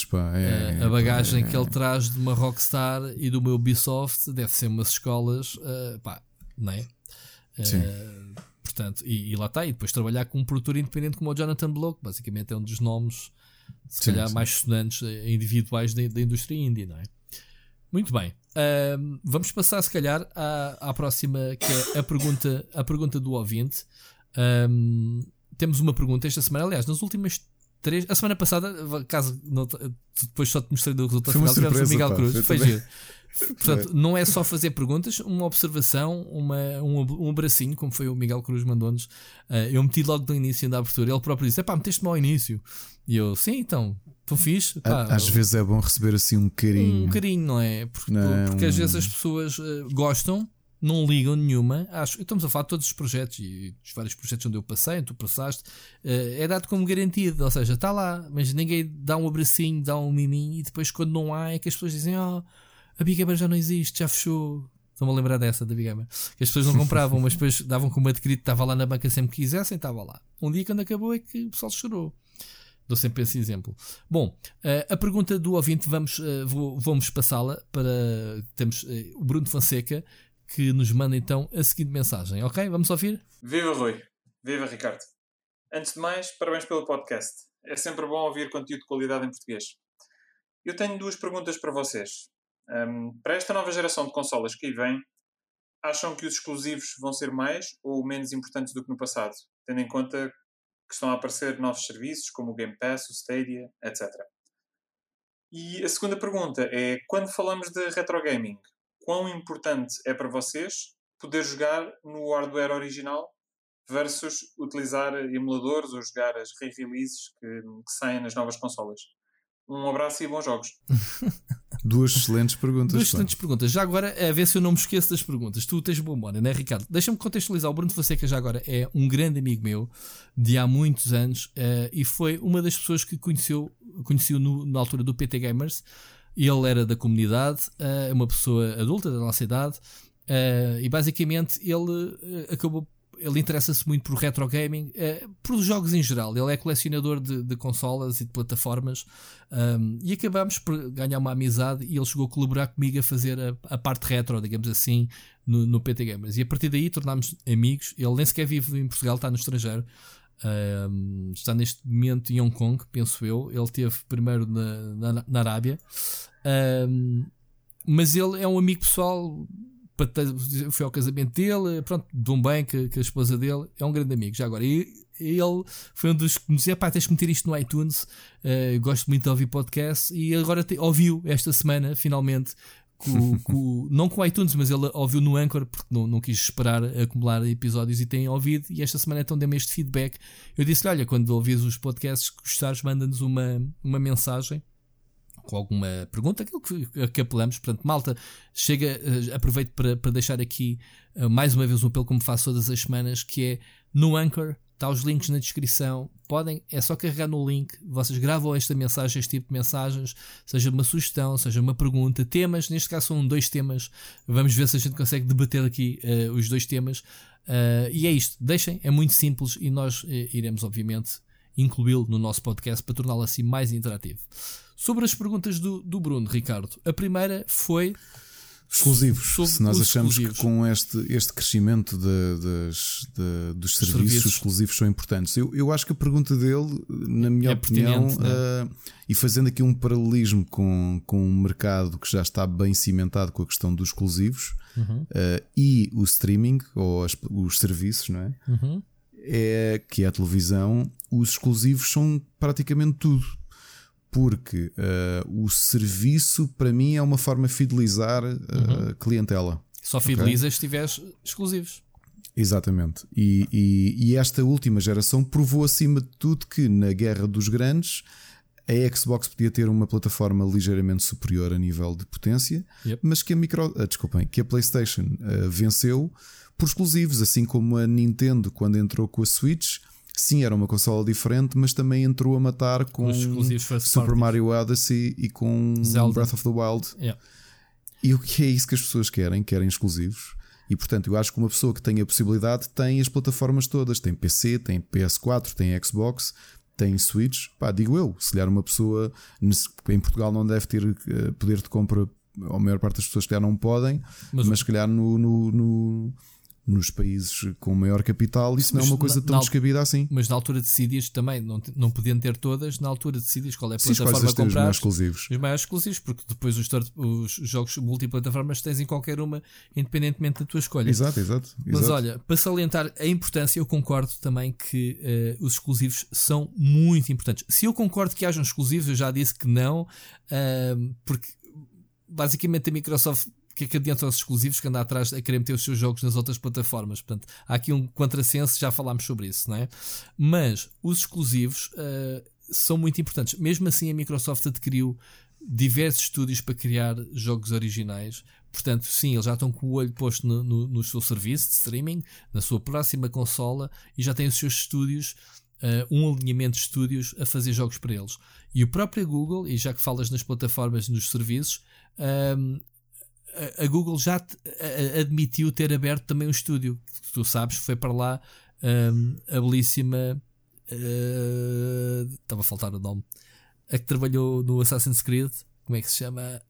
Pá, é, a, a bagagem que ele traz de uma Rockstar e do meu Ubisoft deve ser umas escolas, uh, pá, não é? Uh, portanto, e, e, lá está. E depois trabalhar com um produtor independente como o Jonathan Blow, que basicamente é um dos nomes, se sim, calhar, sim. mais sonantes eh, individuais da, da indústria indie, não é? Muito bem. Vamos passar, se calhar, à, à próxima, que é a pergunta, a pergunta do ouvinte. Um, temos uma pergunta esta semana, aliás, nas últimas três. A semana passada, caso não, depois só te mostrei do resultado final, tivemos o Miguel pá, Cruz. Foi giro. Portanto, não é só fazer perguntas, uma observação, uma, um, um abracinho, como foi o Miguel Cruz mandou-nos. Uh, eu meti logo no início da abertura. Ele próprio disse: pá, meteste-me ao início. E eu, sim, então, tão fixe. Pá, às eu, vezes é bom receber assim um carinho. Um carinho, não é? Porque, não, porque às vezes as pessoas uh, gostam, não ligam nenhuma. Acho, estamos a falar de todos os projetos e dos vários projetos onde eu passei, onde tu passaste, uh, é dado como garantido. Ou seja, está lá, mas ninguém dá um abracinho, dá um miminho e depois, quando não há, é que as pessoas dizem: Oh, a Big Gamer já não existe, já fechou. Estão-me a lembrar dessa da Big Gamer. Que as pessoas não compravam, mas depois davam como adquirido, estava lá na banca sempre que quisessem, estava lá. Um dia, quando acabou, é que o pessoal chorou. Dou sempre esse exemplo. Bom, uh, a pergunta do ouvinte, vamos, vou, vamos passá-la para. Temos uh, o Bruno Fonseca, que nos manda então a seguinte mensagem, ok? Vamos ouvir? Viva Rui, viva Ricardo. Antes de mais, parabéns pelo podcast. É sempre bom ouvir conteúdo de qualidade em português. Eu tenho duas perguntas para vocês. Um, para esta nova geração de consolas que aí vem, acham que os exclusivos vão ser mais ou menos importantes do que no passado, tendo em conta que estão a aparecer novos serviços como o Game Pass, o Stadia, etc. E a segunda pergunta é: quando falamos de retro gaming, quão importante é para vocês poder jogar no hardware original versus utilizar emuladores ou jogar as re-releases que, que saem nas novas consolas? Um abraço e bons jogos. [laughs] Duas excelentes perguntas. Duas excelentes perguntas. Já agora, a ver se eu não me esqueço das perguntas. Tu tens boa memória, não é, Ricardo? Deixa-me contextualizar. O Bruno Fonseca, já agora, é um grande amigo meu de há muitos anos uh, e foi uma das pessoas que conheceu, conheceu no, na altura do PT Gamers. Ele era da comunidade, uh, uma pessoa adulta da nossa idade, uh, e basicamente ele uh, acabou. Ele interessa-se muito por retro gaming, por jogos em geral. Ele é colecionador de, de consolas e de plataformas. Um, e acabamos por ganhar uma amizade. E ele chegou a colaborar comigo a fazer a, a parte retro, digamos assim, no, no PT Gamers. E a partir daí tornámos amigos. Ele nem sequer vive em Portugal, está no estrangeiro. Um, está neste momento em Hong Kong, penso eu. Ele teve primeiro na, na, na Arábia, um, mas ele é um amigo pessoal. Foi ao casamento dele, pronto, de um bem que, que a esposa dele é um grande amigo. Já agora, e, ele foi um dos que me dizia: pá, tens que meter isto no iTunes. Uh, gosto muito de ouvir podcast. E agora te, ouviu esta semana, finalmente, com, com, [laughs] não com o iTunes, mas ele ouviu no Anchor porque não, não quis esperar acumular episódios e tem ouvido. E esta semana então deu-me este feedback. Eu disse-lhe: Olha, quando ouvis os podcasts, gostares, manda-nos uma, uma mensagem com alguma pergunta, aquilo que, que apelamos. Portanto, malta, chega, uh, aproveito para, para deixar aqui uh, mais uma vez um apelo, como faço todas as semanas, que é no Anchor Está os links na descrição. Podem, é só carregar no link. Vocês gravam esta mensagem, este tipo de mensagens, seja uma sugestão, seja uma pergunta, temas. Neste caso são dois temas. Vamos ver se a gente consegue debater aqui uh, os dois temas. Uh, e é isto. Deixem, é muito simples e nós uh, iremos, obviamente, incluí-lo no nosso podcast para torná-lo assim mais interativo. Sobre as perguntas do, do Bruno, Ricardo, a primeira foi exclusivos. Se nós achamos exclusivos. que com este, este crescimento de, de, de, dos serviços, serviços, exclusivos são importantes, eu, eu acho que a pergunta dele, na minha é opinião, uh, e fazendo aqui um paralelismo com, com um mercado que já está bem cimentado com a questão dos exclusivos uhum. uh, e o streaming ou as, os serviços, não é? Uhum. É que é a televisão, os exclusivos são praticamente tudo porque uh, o serviço para mim é uma forma de fidelizar a uh, uhum. clientela. Só fidelizas okay? se tiveres exclusivos. Exatamente. E, e, e, esta última geração provou acima de tudo que na guerra dos grandes a Xbox podia ter uma plataforma ligeiramente superior a nível de potência, yep. mas que a micro, uh, desculpem, que a PlayStation uh, venceu por exclusivos, assim como a Nintendo, quando entrou com a Switch, sim, era uma consola diferente, mas também entrou a matar com Super Mario Odyssey e com Zelda. Breath of the Wild. Yeah. E o que é isso que as pessoas querem? Querem exclusivos. E portanto, eu acho que uma pessoa que tem a possibilidade tem as plataformas todas: tem PC, tem PS4, tem Xbox, tem Switch. Pá, digo eu, se calhar uma pessoa em Portugal não deve ter eh, poder de compra, a maior parte das pessoas que não podem, mas, mas se calhar no, no, no nos países com maior capital, isso mas não é uma coisa tão na, descabida assim. Mas na altura decidias também, não, não podiam ter todas, na altura decidias qual é a Sim, plataforma a comprar. Os mais exclusivos. Os mais exclusivos, porque depois os, os jogos multiplataformas tens em qualquer uma, independentemente da tua escolha. Exato, exato. Mas exato. olha, para salientar a importância, eu concordo também que uh, os exclusivos são muito importantes. Se eu concordo que hajam exclusivos, eu já disse que não, uh, porque basicamente a Microsoft que é que adianta os exclusivos que anda atrás a querer meter os seus jogos nas outras plataformas? Portanto, há aqui um contrassenso, já falámos sobre isso, não é? Mas os exclusivos uh, são muito importantes. Mesmo assim, a Microsoft adquiriu diversos estúdios para criar jogos originais. Portanto, sim, eles já estão com o olho posto no, no, no seu serviço de streaming, na sua próxima consola e já têm os seus estúdios, uh, um alinhamento de estúdios a fazer jogos para eles. E o próprio Google, e já que falas nas plataformas nos serviços, um, a Google já admitiu ter aberto também um estúdio. Tu sabes, foi para lá um, a belíssima. Uh, estava a faltar o nome. A que trabalhou no Assassin's Creed. Como é que se chama?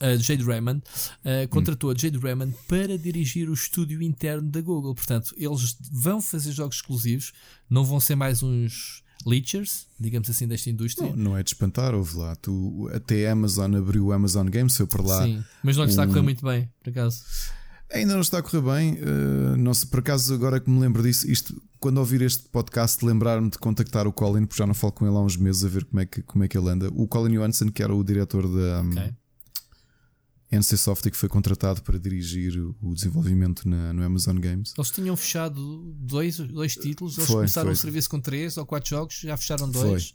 A Jade Raymond uh, contratou a Jade Raymond para dirigir o estúdio interno da Google. Portanto, eles vão fazer jogos exclusivos, não vão ser mais uns leechers, digamos assim, desta indústria. Não, não é de espantar, houve lá. Tu, até a Amazon abriu o Amazon Games, foi por lá. Sim, mas não lhe um... está a correr muito bem, por acaso. Ainda não está a correr bem. Uh, não sei, por acaso, agora que me lembro disso, isto, quando ouvir este podcast, lembrar-me de contactar o Colin, porque já não falo com ele há uns meses a ver como é que, como é que ele anda. O Colin Johansson, que era o diretor da. Okay. NCSoft que foi contratado para dirigir o desenvolvimento na, no Amazon Games. Eles tinham fechado dois, dois títulos, eles foi, começaram foi. o serviço com três ou quatro jogos, já fecharam dois.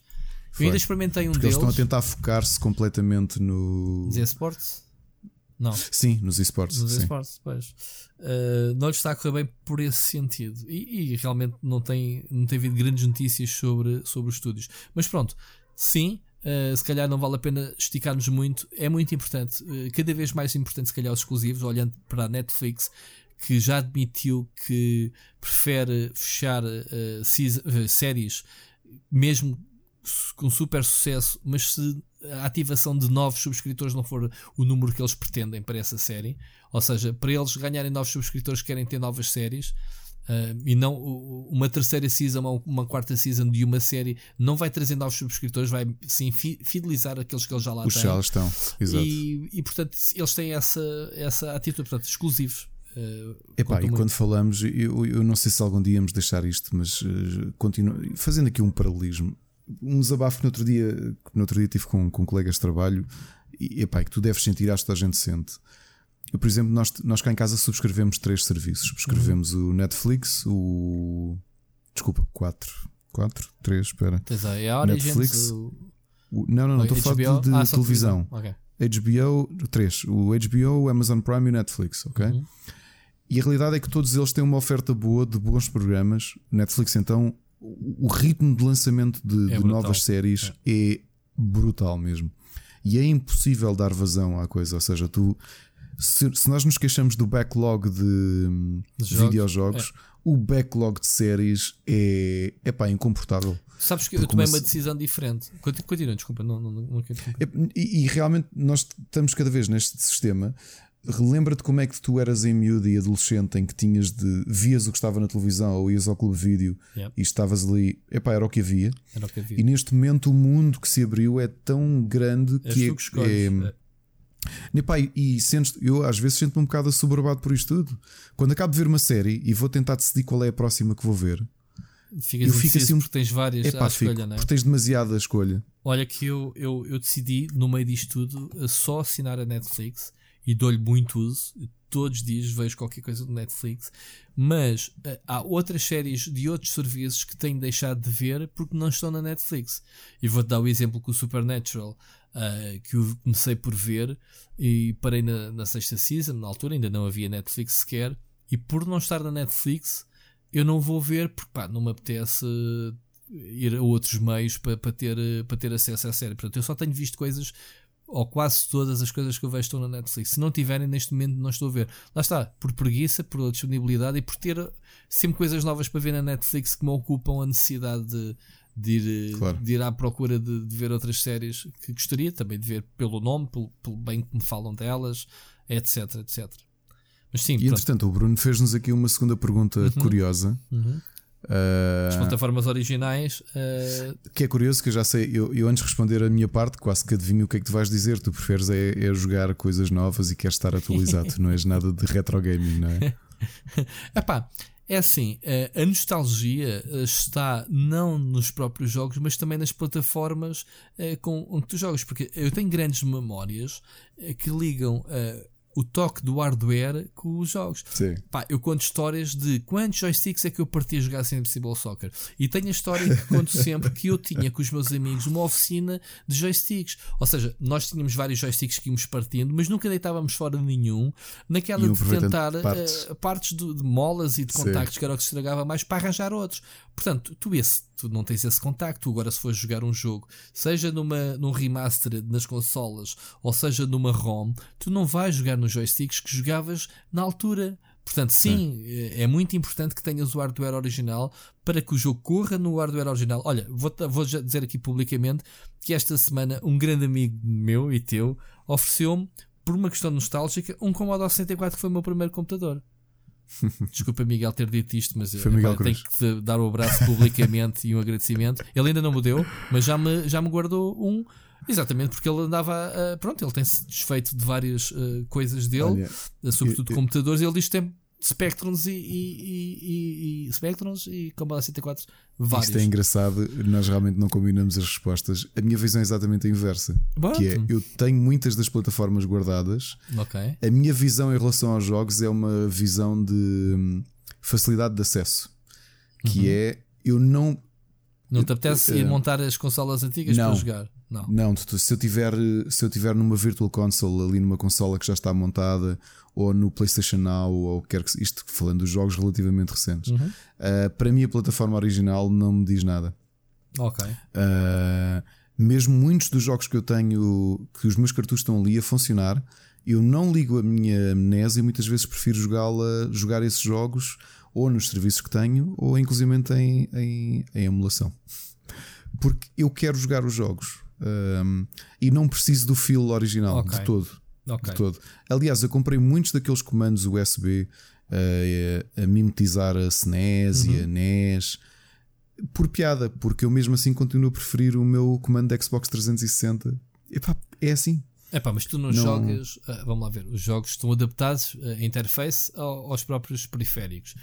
Foi. Eu ainda experimentei um Porque deles. Eles estão a tentar focar-se completamente no. Nos esportes? Não. Sim, nos esportes. Nos esportes, pois. Uh, não lhe está a correr bem por esse sentido. E, e, realmente não tem, não tem havido grandes notícias sobre, sobre os estúdios. Mas pronto, sim, Uh, se calhar não vale a pena esticarmos muito. É muito importante, uh, cada vez mais importante, se calhar, os exclusivos, olhando para a Netflix, que já admitiu que prefere fechar uh, séries, mesmo com super sucesso, mas se a ativação de novos subscritores não for o número que eles pretendem para essa série, ou seja, para eles ganharem novos subscritores, querem ter novas séries. Uh, e não uma terceira season ou uma quarta season de uma série não vai trazer novos subscritores, vai sim fidelizar aqueles que eles já lá Os têm. já estão, exato. E, e portanto eles têm essa, essa atitude, portanto, exclusivos. Uh, Epá, e muito. quando falamos, eu, eu não sei se algum dia íamos deixar isto, mas uh, continuo, fazendo aqui um paralelismo, um desabafo que no outro dia, no outro dia tive com, com colegas de trabalho, e epá, que tu deves sentir, acho que a gente sente eu, por exemplo, nós, nós cá em casa subscrevemos três serviços. Subscrevemos uhum. o Netflix, o. Desculpa, quatro. Quatro? Três, espera. É a Netflix. O... O... Não, não, não, estou a falar de, de ah, televisão. Okay. HBO, três. O HBO, o Amazon Prime e o Netflix, ok? Uhum. E a realidade é que todos eles têm uma oferta boa de bons programas. Netflix, então, o ritmo de lançamento de, é de novas séries é. é brutal mesmo. E é impossível dar vazão à coisa. Ou seja, tu se, se, nós nos queixamos do backlog de, de videojogos, é. o backlog de séries é, é pá, incomportável. Sabes que eu tomei uma, decisão diferente. Continua, desculpa, não, não, não quero. É, e, e, realmente nós estamos cada vez neste sistema. Relembra-te como é que tu eras em miúdo e adolescente em que tinhas de vias o que estava na televisão ou ias ao clube vídeo e estavas ali, epá, era o que havia. Era o que havia. E neste momento o mundo que se abriu é tão grande És que, que é, é e, pá, e, sentes, eu às vezes sinto-me um bocado assoberbado por isto tudo. Quando acabo de ver uma série e vou tentar decidir qual é a próxima que vou ver, Ficas eu fico assim porque tens várias Epá, à escolha, fico, não é? Porque tens demasiada escolha. Olha que eu, eu, eu decidi, no meio disto tudo, só assinar a Netflix e dou-lhe muito uso. Todos os dias vejo qualquer coisa do Netflix, mas uh, há outras séries de outros serviços que tenho deixado de ver porque não estão na Netflix. E vou-te dar o exemplo com o Supernatural uh, que eu comecei por ver e parei na, na, sexta season, na altura ainda não havia Netflix sequer, E por não estar na Netflix, eu não vou ver porque pá, não me apetece ir a outros meios para, ter, para ter acesso à série. Portanto, eu só tenho visto coisas, ou quase todas as coisas que eu vejo estão na Netflix. Se não tiverem, neste momento não estou a ver. Lá está, por preguiça, por disponibilidade e por ter sempre coisas novas para ver na Netflix que me ocupam a necessidade de, de, ir, claro. de ir à procura de, de, ver outras séries que gostaria também de ver pelo nome, pelo, pelo bem que me falam delas, etc, etc. Mas sim, e pronto. entretanto, o Bruno fez-nos aqui uma segunda pergunta uhum. curiosa. Uhum. Uh, As plataformas originais. Uh... Que é curioso que eu já sei, eu, eu, antes de responder a minha parte, quase que adivinho o que é que tu vais dizer. Tu preferes é, é jogar coisas novas e queres estar atualizado, [laughs] não és nada de retro gaming, não é? [laughs] Epá, é assim, eh, a nostalgia está não nos próprios jogos, mas também nas plataformas com onde tu jogas, porque eu tenho grandes memórias que ligam o toque do hardware com os jogos. Sim. Pá, eu conto histórias de quantos joysticks é que eu parti a jogar sem Impossible Soccer. E tenho a história que conto sempre que eu tinha com os meus amigos uma oficina de joysticks. Ou seja, nós tínhamos vários joysticks que íamos partindo, mas nunca deitávamos fora nenhum naquela de tentar partes, uh, partes de, de, molas e de contactos, Sim. que era o que se estragava mais, para arranjar outros. Portanto, tu, esse, tu não tens esse contacto. Agora, se fores jogar um jogo, seja numa, num remaster nas consolas ou seja numa ROM, tu não vais jogar nos joysticks que jogavas na altura. Portanto, sim, é. é muito importante que tenhas o hardware original para que o jogo corra no hardware original. Olha, vou, vou dizer aqui publicamente que esta semana um grande amigo meu e teu ofereceu-me, por uma questão nostálgica, um Commodore 64 que foi o meu primeiro computador. [laughs] Desculpa, Miguel, ter dito isto, mas Foi Miguel tenho que dar o abraço publicamente e um agradecimento. Ele ainda não me deu, mas já me, já me guardou um. Exatamente, porque ele andava. Uh, pronto, ele tem-se desfeito de várias uh, coisas dele, Olha, sobretudo eu, computadores. Ele diz que tem Spectrums e, e, e, e Spectrums e Commodore 64 vários. Isto é engraçado, nós realmente não combinamos as respostas. A minha visão é exatamente a inversa. Que é, eu tenho muitas das plataformas guardadas. Okay. A minha visão em relação aos jogos é uma visão de hum, facilidade de acesso. Que uhum. é, eu não... Não te apetece uh, ir montar as consolas antigas não, para jogar? Não. Não, se eu tiver se eu tiver numa Virtual Console ali numa consola que já está montada ou no PlayStation Now, ou quer que isto falando dos jogos relativamente recentes. Uhum. Uh, para mim, a plataforma original não me diz nada. Ok. Uh, mesmo muitos dos jogos que eu tenho, que os meus cartuchos estão ali a funcionar, eu não ligo a minha amnésia e muitas vezes prefiro jogá-la, jogar esses jogos ou nos serviços que tenho, ou inclusive em, em, em emulação. Porque eu quero jogar os jogos. Um, ah, e não preciso do feel original okay. de todo okay. de todo. Aliás, eu comprei muitos daqueles comandos USB uh, a mimetizar a SNES uhum. e a NES por piada, porque eu mesmo assim continuo a preferir o meu comando Xbox 360. Epá, é assim. Epá, mas tu não, não... jogas, uh, vamos lá ver, os jogos estão adaptados a uh, interface aos próprios periféricos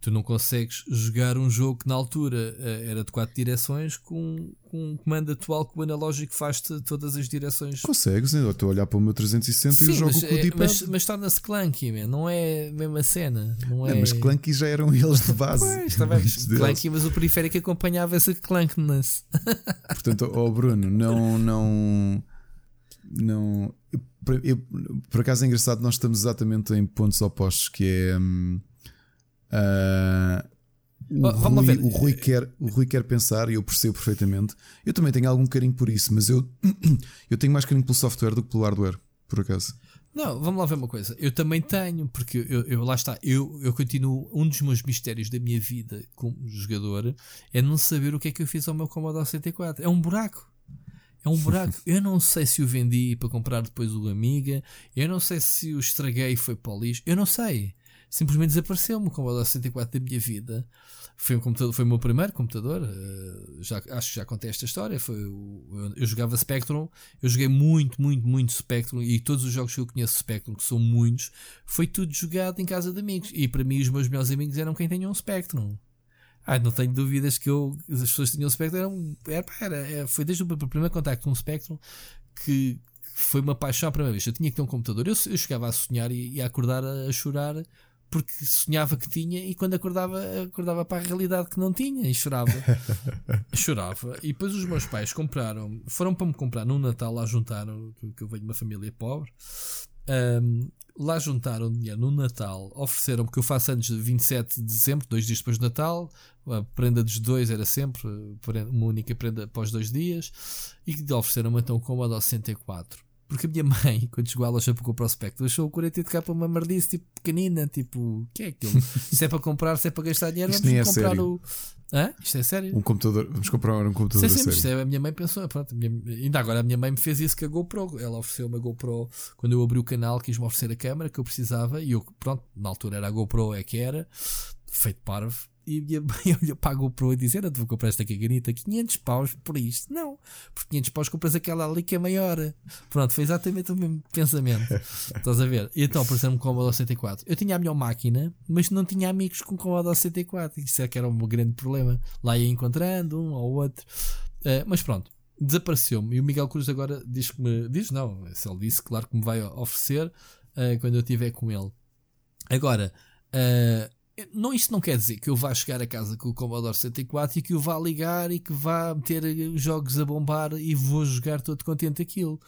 tu não consegues jogar um jogo que na altura uh, era de quatro direções com, com um comando atual que o analógico faz-te todas as direções. Consegues, eu estou a olhar para o meu 360 Sim, e eu jogo mas, com o é, Mas, mas torna-se clunky, man. não é a mesma cena. Não é, é mas clunky já eram eles de base. Pois, clunky, mas o periférico acompanhava esse clunkiness. [laughs] Portanto, oh Bruno, não. não não eu, eu, por acaso é engraçado, nós estamos exatamente em pontos opostos que é. Hum, Uh, o, Rui, o, Rui, quer, o Rui quer pensar e eu percebo perfeitamente. Eu também tenho algum carinho por isso, mas eu, [clears throat] eu tenho mais carinho pelo software do que pelo hardware, por acaso. Não, vamos lá ver uma coisa. Eu também tenho, porque eu, eu lá está, eu, eu continuo. Um dos meus mistérios da minha vida como jogador é não saber o que é que eu fiz ao meu Commodore 64. É um buraco. É um buraco. [laughs] eu não sei se o vendi para comprar depois o Amiga. Eu não sei se o estraguei e foi para o lixo. Eu não sei simplesmente desapareceu-me o Commodore 64 da minha vida. Foi, um computador, foi o meu primeiro computador, uh, já, acho que já contei esta história. Foi o, eu, eu, jogava Spectrum, eu joguei muito, muito, muito Spectrum e todos os jogos que eu conheço Spectrum, que são muitos, foi tudo jogado em casa de amigos. E para mim, os meus melhores amigos eram quem tinha um Spectrum. Ah, não tenho dúvidas que eu, as pessoas que tinham um Spectrum era, era, era, foi desde o primeiro contacto com um Spectrum que foi uma paixão à primeira vez. Eu tinha que ter um computador, eu, eu chegava a sonhar e, e a acordar a, a chorar porque sonhava que tinha e quando acordava, acordava para a realidade que não tinha e chorava. [laughs] chorava. E depois os meus pais compraram, foram para me comprar num Natal, lá juntaram, que eu venho de uma família pobre, Um, lá juntaram dinheiro no Natal, ofereceram, porque eu faço anos de 27 de dezembro, dois dias depois do Natal, a prenda dos dois era sempre uma única prenda após dois dias, e que ofereceram então o Commodore 64. Porque a minha mãe, [laughs] quando chegou à loja para comprar o Spectre, achou o 40 de capa uma merdice tipo pequenina, tipo, o que é aquilo? [laughs] se é para comprar, se é para gastar dinheiro, Isto vamos é comprar sério. o. Hã? Isto é sério? Um computador, vamos comprar um computador sim, sim, a sério. É, a minha mãe pensou, pronto, minha, ainda agora a minha mãe me fez isso com a GoPro. Ela ofereceu uma GoPro quando eu abri o canal, quis-me oferecer a câmera que eu precisava e eu, pronto, na altura era a GoPro, é que era, feito parvo e a minha mãe [laughs] olhou para a GoPro e disse: Era, tu vou comprar esta caganita, 500 paus por isto. Não, por 500 paus compras aquela ali que é maior. Pronto, foi exatamente o mesmo pensamento. [laughs] Estás a ver? E então apareceu-me com o Commodore 64. Eu tinha a melhor máquina, mas não tinha amigos com o Commodore 64. Isso é que era um grande problema. Lá ia encontrando um ou outro. Uh, mas pronto, desapareceu-me. E o Miguel Cruz agora diz que me. Diz não, se ele disse, claro que me vai oferecer uh, quando eu estiver com ele. Agora. Uh, não, isto não quer dizer que eu vá chegar a casa com o Commodore 64 e que eu vá ligar e que vá meter jogos a bombar e vou jogar todo contente aquilo.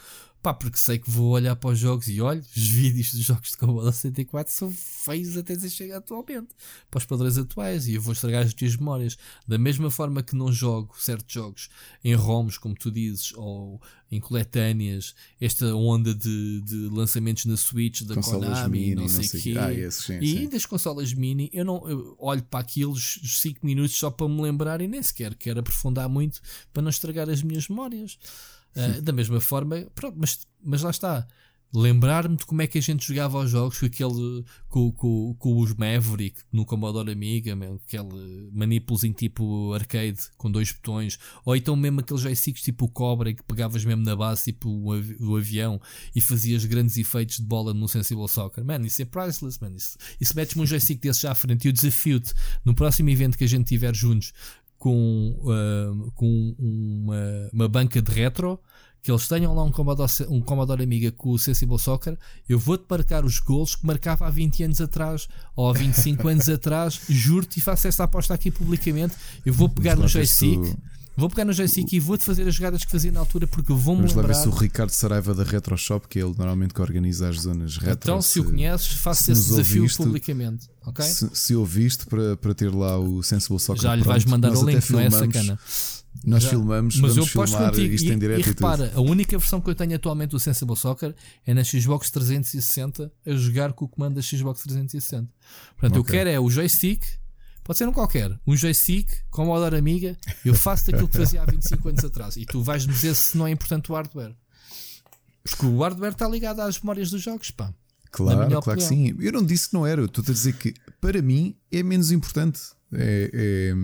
Pá, porque sei que vou olhar para os jogos e olho, os vídeos dos jogos de Commodore 64 são feios até se chegar atualmente, para os padrões atuais, e eu vou estragar as tuas memórias. Da mesma forma que não jogo certos jogos em ROMs, como tu dizes, ou em coletâneas, esta onda de, de lançamentos na Switch da consolas Konami, mini, não sei o quê, ah, esse, sim, e sim. das consolas mini, eu não eu olho para aqueles 5 minutos só para me lembrar e nem sequer quero aprofundar muito para não estragar as minhas memórias. Uh, da mesma forma, pronto, mas, mas lá está. Lembrar-me de como é que a gente jogava os jogos com aquele com, com, com os Maverick no Commodore Amiga, mesmo, aquele manipulozinho tipo arcade com dois botões, ou então mesmo aqueles joysticks tipo o Cobra que pegavas mesmo na base, tipo o, avi o avião, e fazias grandes efeitos de bola no Sensible Soccer. Man, isso é priceless, man. Isso, isso metes-me um joystick desse já à frente e eu desafio-te no próximo evento que a gente tiver juntos com, uh, com uma, uma, banca de retro, que eles tenham lá um Commodore, um Commodore Amiga com o Sensible Soccer, eu vou-te marcar os gols que marcava há 20 anos atrás ou há 25 anos atrás, juro-te e faço esta aposta aqui publicamente. Eu vou pegar no joystick. Vou pegar no joystick e vou-te fazer as jogadas que fazia na altura porque vou-me lembrar. Vamos lá ver se o Ricardo Saraiva da Retro Shop, que é ele normalmente que organiza as zonas retro. Então, se, se o conheces, faça esse desafio ouviste, publicamente. Okay? Se, se ouviste para, para ter lá o Sensible Soccer. Já lhe vais mandar o link, não é sacana? Nós Já. filmamos, mas eu posso contigo isto e, em direto e, e repara, a única versão que eu tenho atualmente do Sensible Soccer é na Xbox 360 a jogar com o comando da Xbox 360. Portanto, okay. eu quero é o joystick Pode ser um qualquer, um joystick, Commodore Amiga, eu faço daquilo que fazia há 25 anos atrás. E tu vais-me dizer se não é importante o hardware. Porque o hardware está ligado às memórias dos jogos, pá. Claro, claro opinião. que sim. Eu não disse que não era, eu estou a dizer que para mim é menos importante. É, é,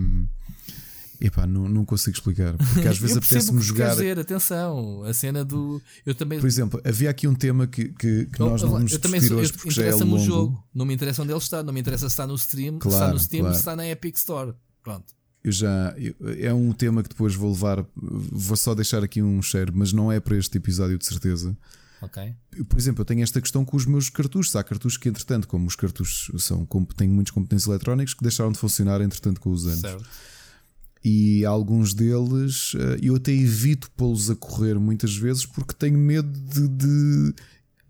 Epá, não, não consigo explicar. Porque às [laughs] vezes apetece-me jogar. Dizer, atenção, a cena do. Eu também... Por exemplo, havia aqui um tema que, que, que nós não vamos eu também hoje porque já é longo. o jogo. Não me interessa onde ele está, não me interessa se está no stream, claro, se está no Steam, claro. se está na Epic Store. Pronto. Eu já. Eu, é um tema que depois vou levar. Vou só deixar aqui um cheiro, mas não é para este episódio de certeza. Por exemplo, eu tenho esta questão com os meus cartuchos. Há cartuchos que, entretanto, como os cartuchos são, têm muitos componentes eletrónicos que deixaram de funcionar, entretanto, com os anos. Certo e alguns deles eh, eu até evito pô-los a correr muitas vezes porque tenho medo de, de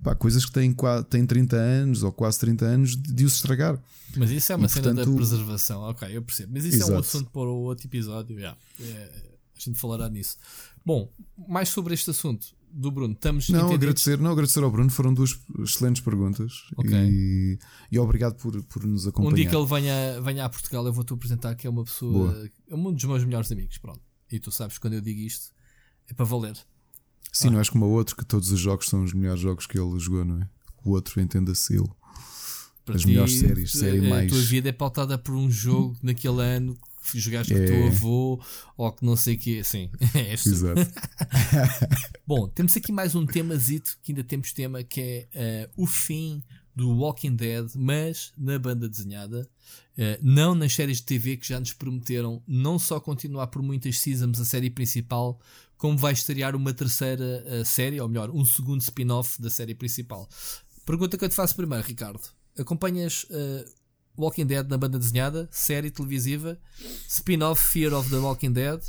pá, coisas que têm, têm 30 anos ou quase 30 anos de, de os estragar. Mas isso é uma e, cena portanto, da preservação, ok, eu percebo. Mas isso exato. é um assunto para o outro episódio. Yeah. É, a gente falará nisso. Bom, mais sobre este assunto do Bruno. Estamos não, agradecer, não agradecer ao Bruno, foram duas excelentes perguntas okay. e, e obrigado por, por nos acompanhar. Um dia que ele venha, venha a Portugal, eu vou-te apresentar que é uma pessoa, Boa. É um dos meus melhores amigos. Pronto. E tu sabes, quando eu digo isto, é para valer. Sim, ah. não és como o outro que todos os jogos são os melhores jogos que ele jogou, não é? O outro entenda-se ele. Para As ti, melhores séries, série a, mais. A tua vida é pautada por um jogo naquele ano jogaste com o teu é. avô ou que não sei o que, sim. [laughs] é Exato. [laughs] Bom, temos aqui mais um temazito que ainda temos tema que é uh, o fim do Walking Dead, mas na banda desenhada, não nas séries de TV que já nos prometeram não só continuar por muitas seasons a série principal, como vai estrear uma terceira uh, série, ou melhor, um segundo spin-off da série principal. Pergunta que eu te faço primeiro, Ricardo. Acompanhas uh, Walking Dead na banda desenhada, série televisiva, spin-off Fear of the Walking Dead.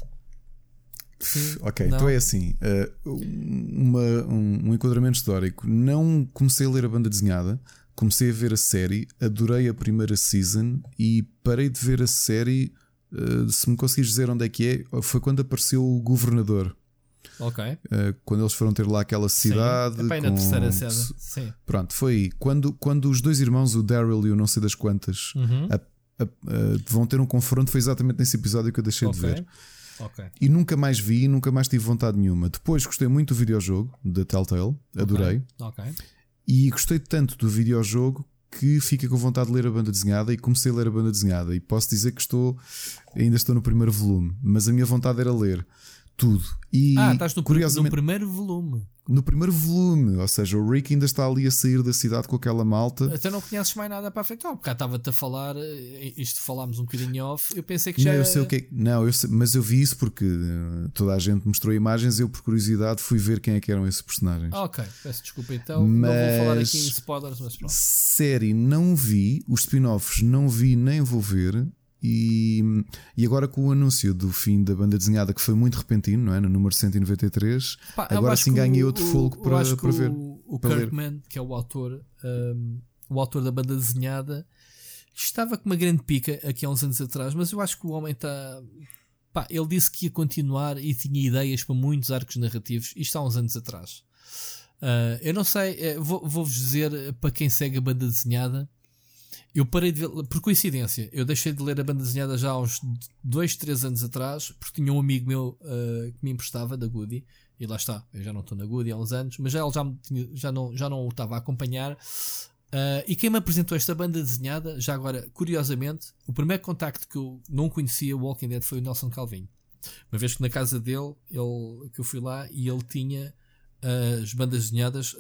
Sim, ok, não. então é assim: uh, uma, um, um enquadramento histórico. Não comecei a ler a banda desenhada, comecei a ver a série, adorei a primeira season e parei de ver a série. Uh, se me conseguires dizer onde é que é, foi quando apareceu o governador. Ok. Uh, quando eles foram ter lá aquela cidade. Sim. Epá, com... na terceira série. Sim. Pronto, foi aí. Quando, quando os dois irmãos, o Daryl e o não sei das quantas, Uhum. a- a- a- vão ter um confronto, foi exatamente nesse episódio que eu deixei de Ok. ver. Ok. E nunca mais vi, nunca mais tive vontade nenhuma. Depois gostei muito do videojogo da Telltale, adorei. Ok. E gostei tanto do videojogo que fiquei com vontade de ler a banda desenhada e comecei a ler a banda desenhada. E posso dizer que estou, ainda estou no primeiro volume, mas a minha vontade era ler tudo. E ah, estás no, curiosamente, no primeiro volume. no primeiro volume, ou seja, o Rick ainda está ali a sair da cidade com aquela malta. Até não conheces mais nada para a frente. Porque estava-te a falar, eh, isto falámos um bocadinho off. Eu pensei que já. Não, eu sei o que é. Não, eu sei- mas eu vi isso porque eh, toda a gente mostrou imagens. Eu, por curiosidade, fui ver quem é que eram esses personagens. Ah, ok, peço desculpa então. Não vou falar Mas- aqui em spoilers, mas pronto. Série não vi, os spin-offs não vi nem vou ver. E, e agora com o anúncio do fim da banda desenhada, que foi muito repentino, não é? No número 193, Pá, agora sim ganhei outro fogo para, acho que para ver. O, o para ler. Kirkman, que é o autor, um, o autor da banda desenhada, estava com uma grande pica aqui há uns anos atrás, mas eu acho que o homem está. Pá, ele disse que ia continuar e tinha ideias para muitos arcos narrativos, isto há uns anos atrás. Ah, eu não sei, eh, vou- vou-vos dizer para quem segue a banda desenhada. Eu parei de ver, por coincidência, eu deixei de ler a banda desenhada já há uns 2, 3 anos atrás, porque tinha um amigo meu ah, que me emprestava da Goody, e lá está, eu já não estou na Goody há uns anos, mas já ele já, já, não, já não o estava a acompanhar. Ah, e quem me apresentou esta banda desenhada, já agora, curiosamente, o primeiro contacto que eu não conhecia o Walking Dead foi o Nelson Calvinho. Uma vez que na casa dele, ele, que eu fui lá e ele tinha ah, as bandas desenhadas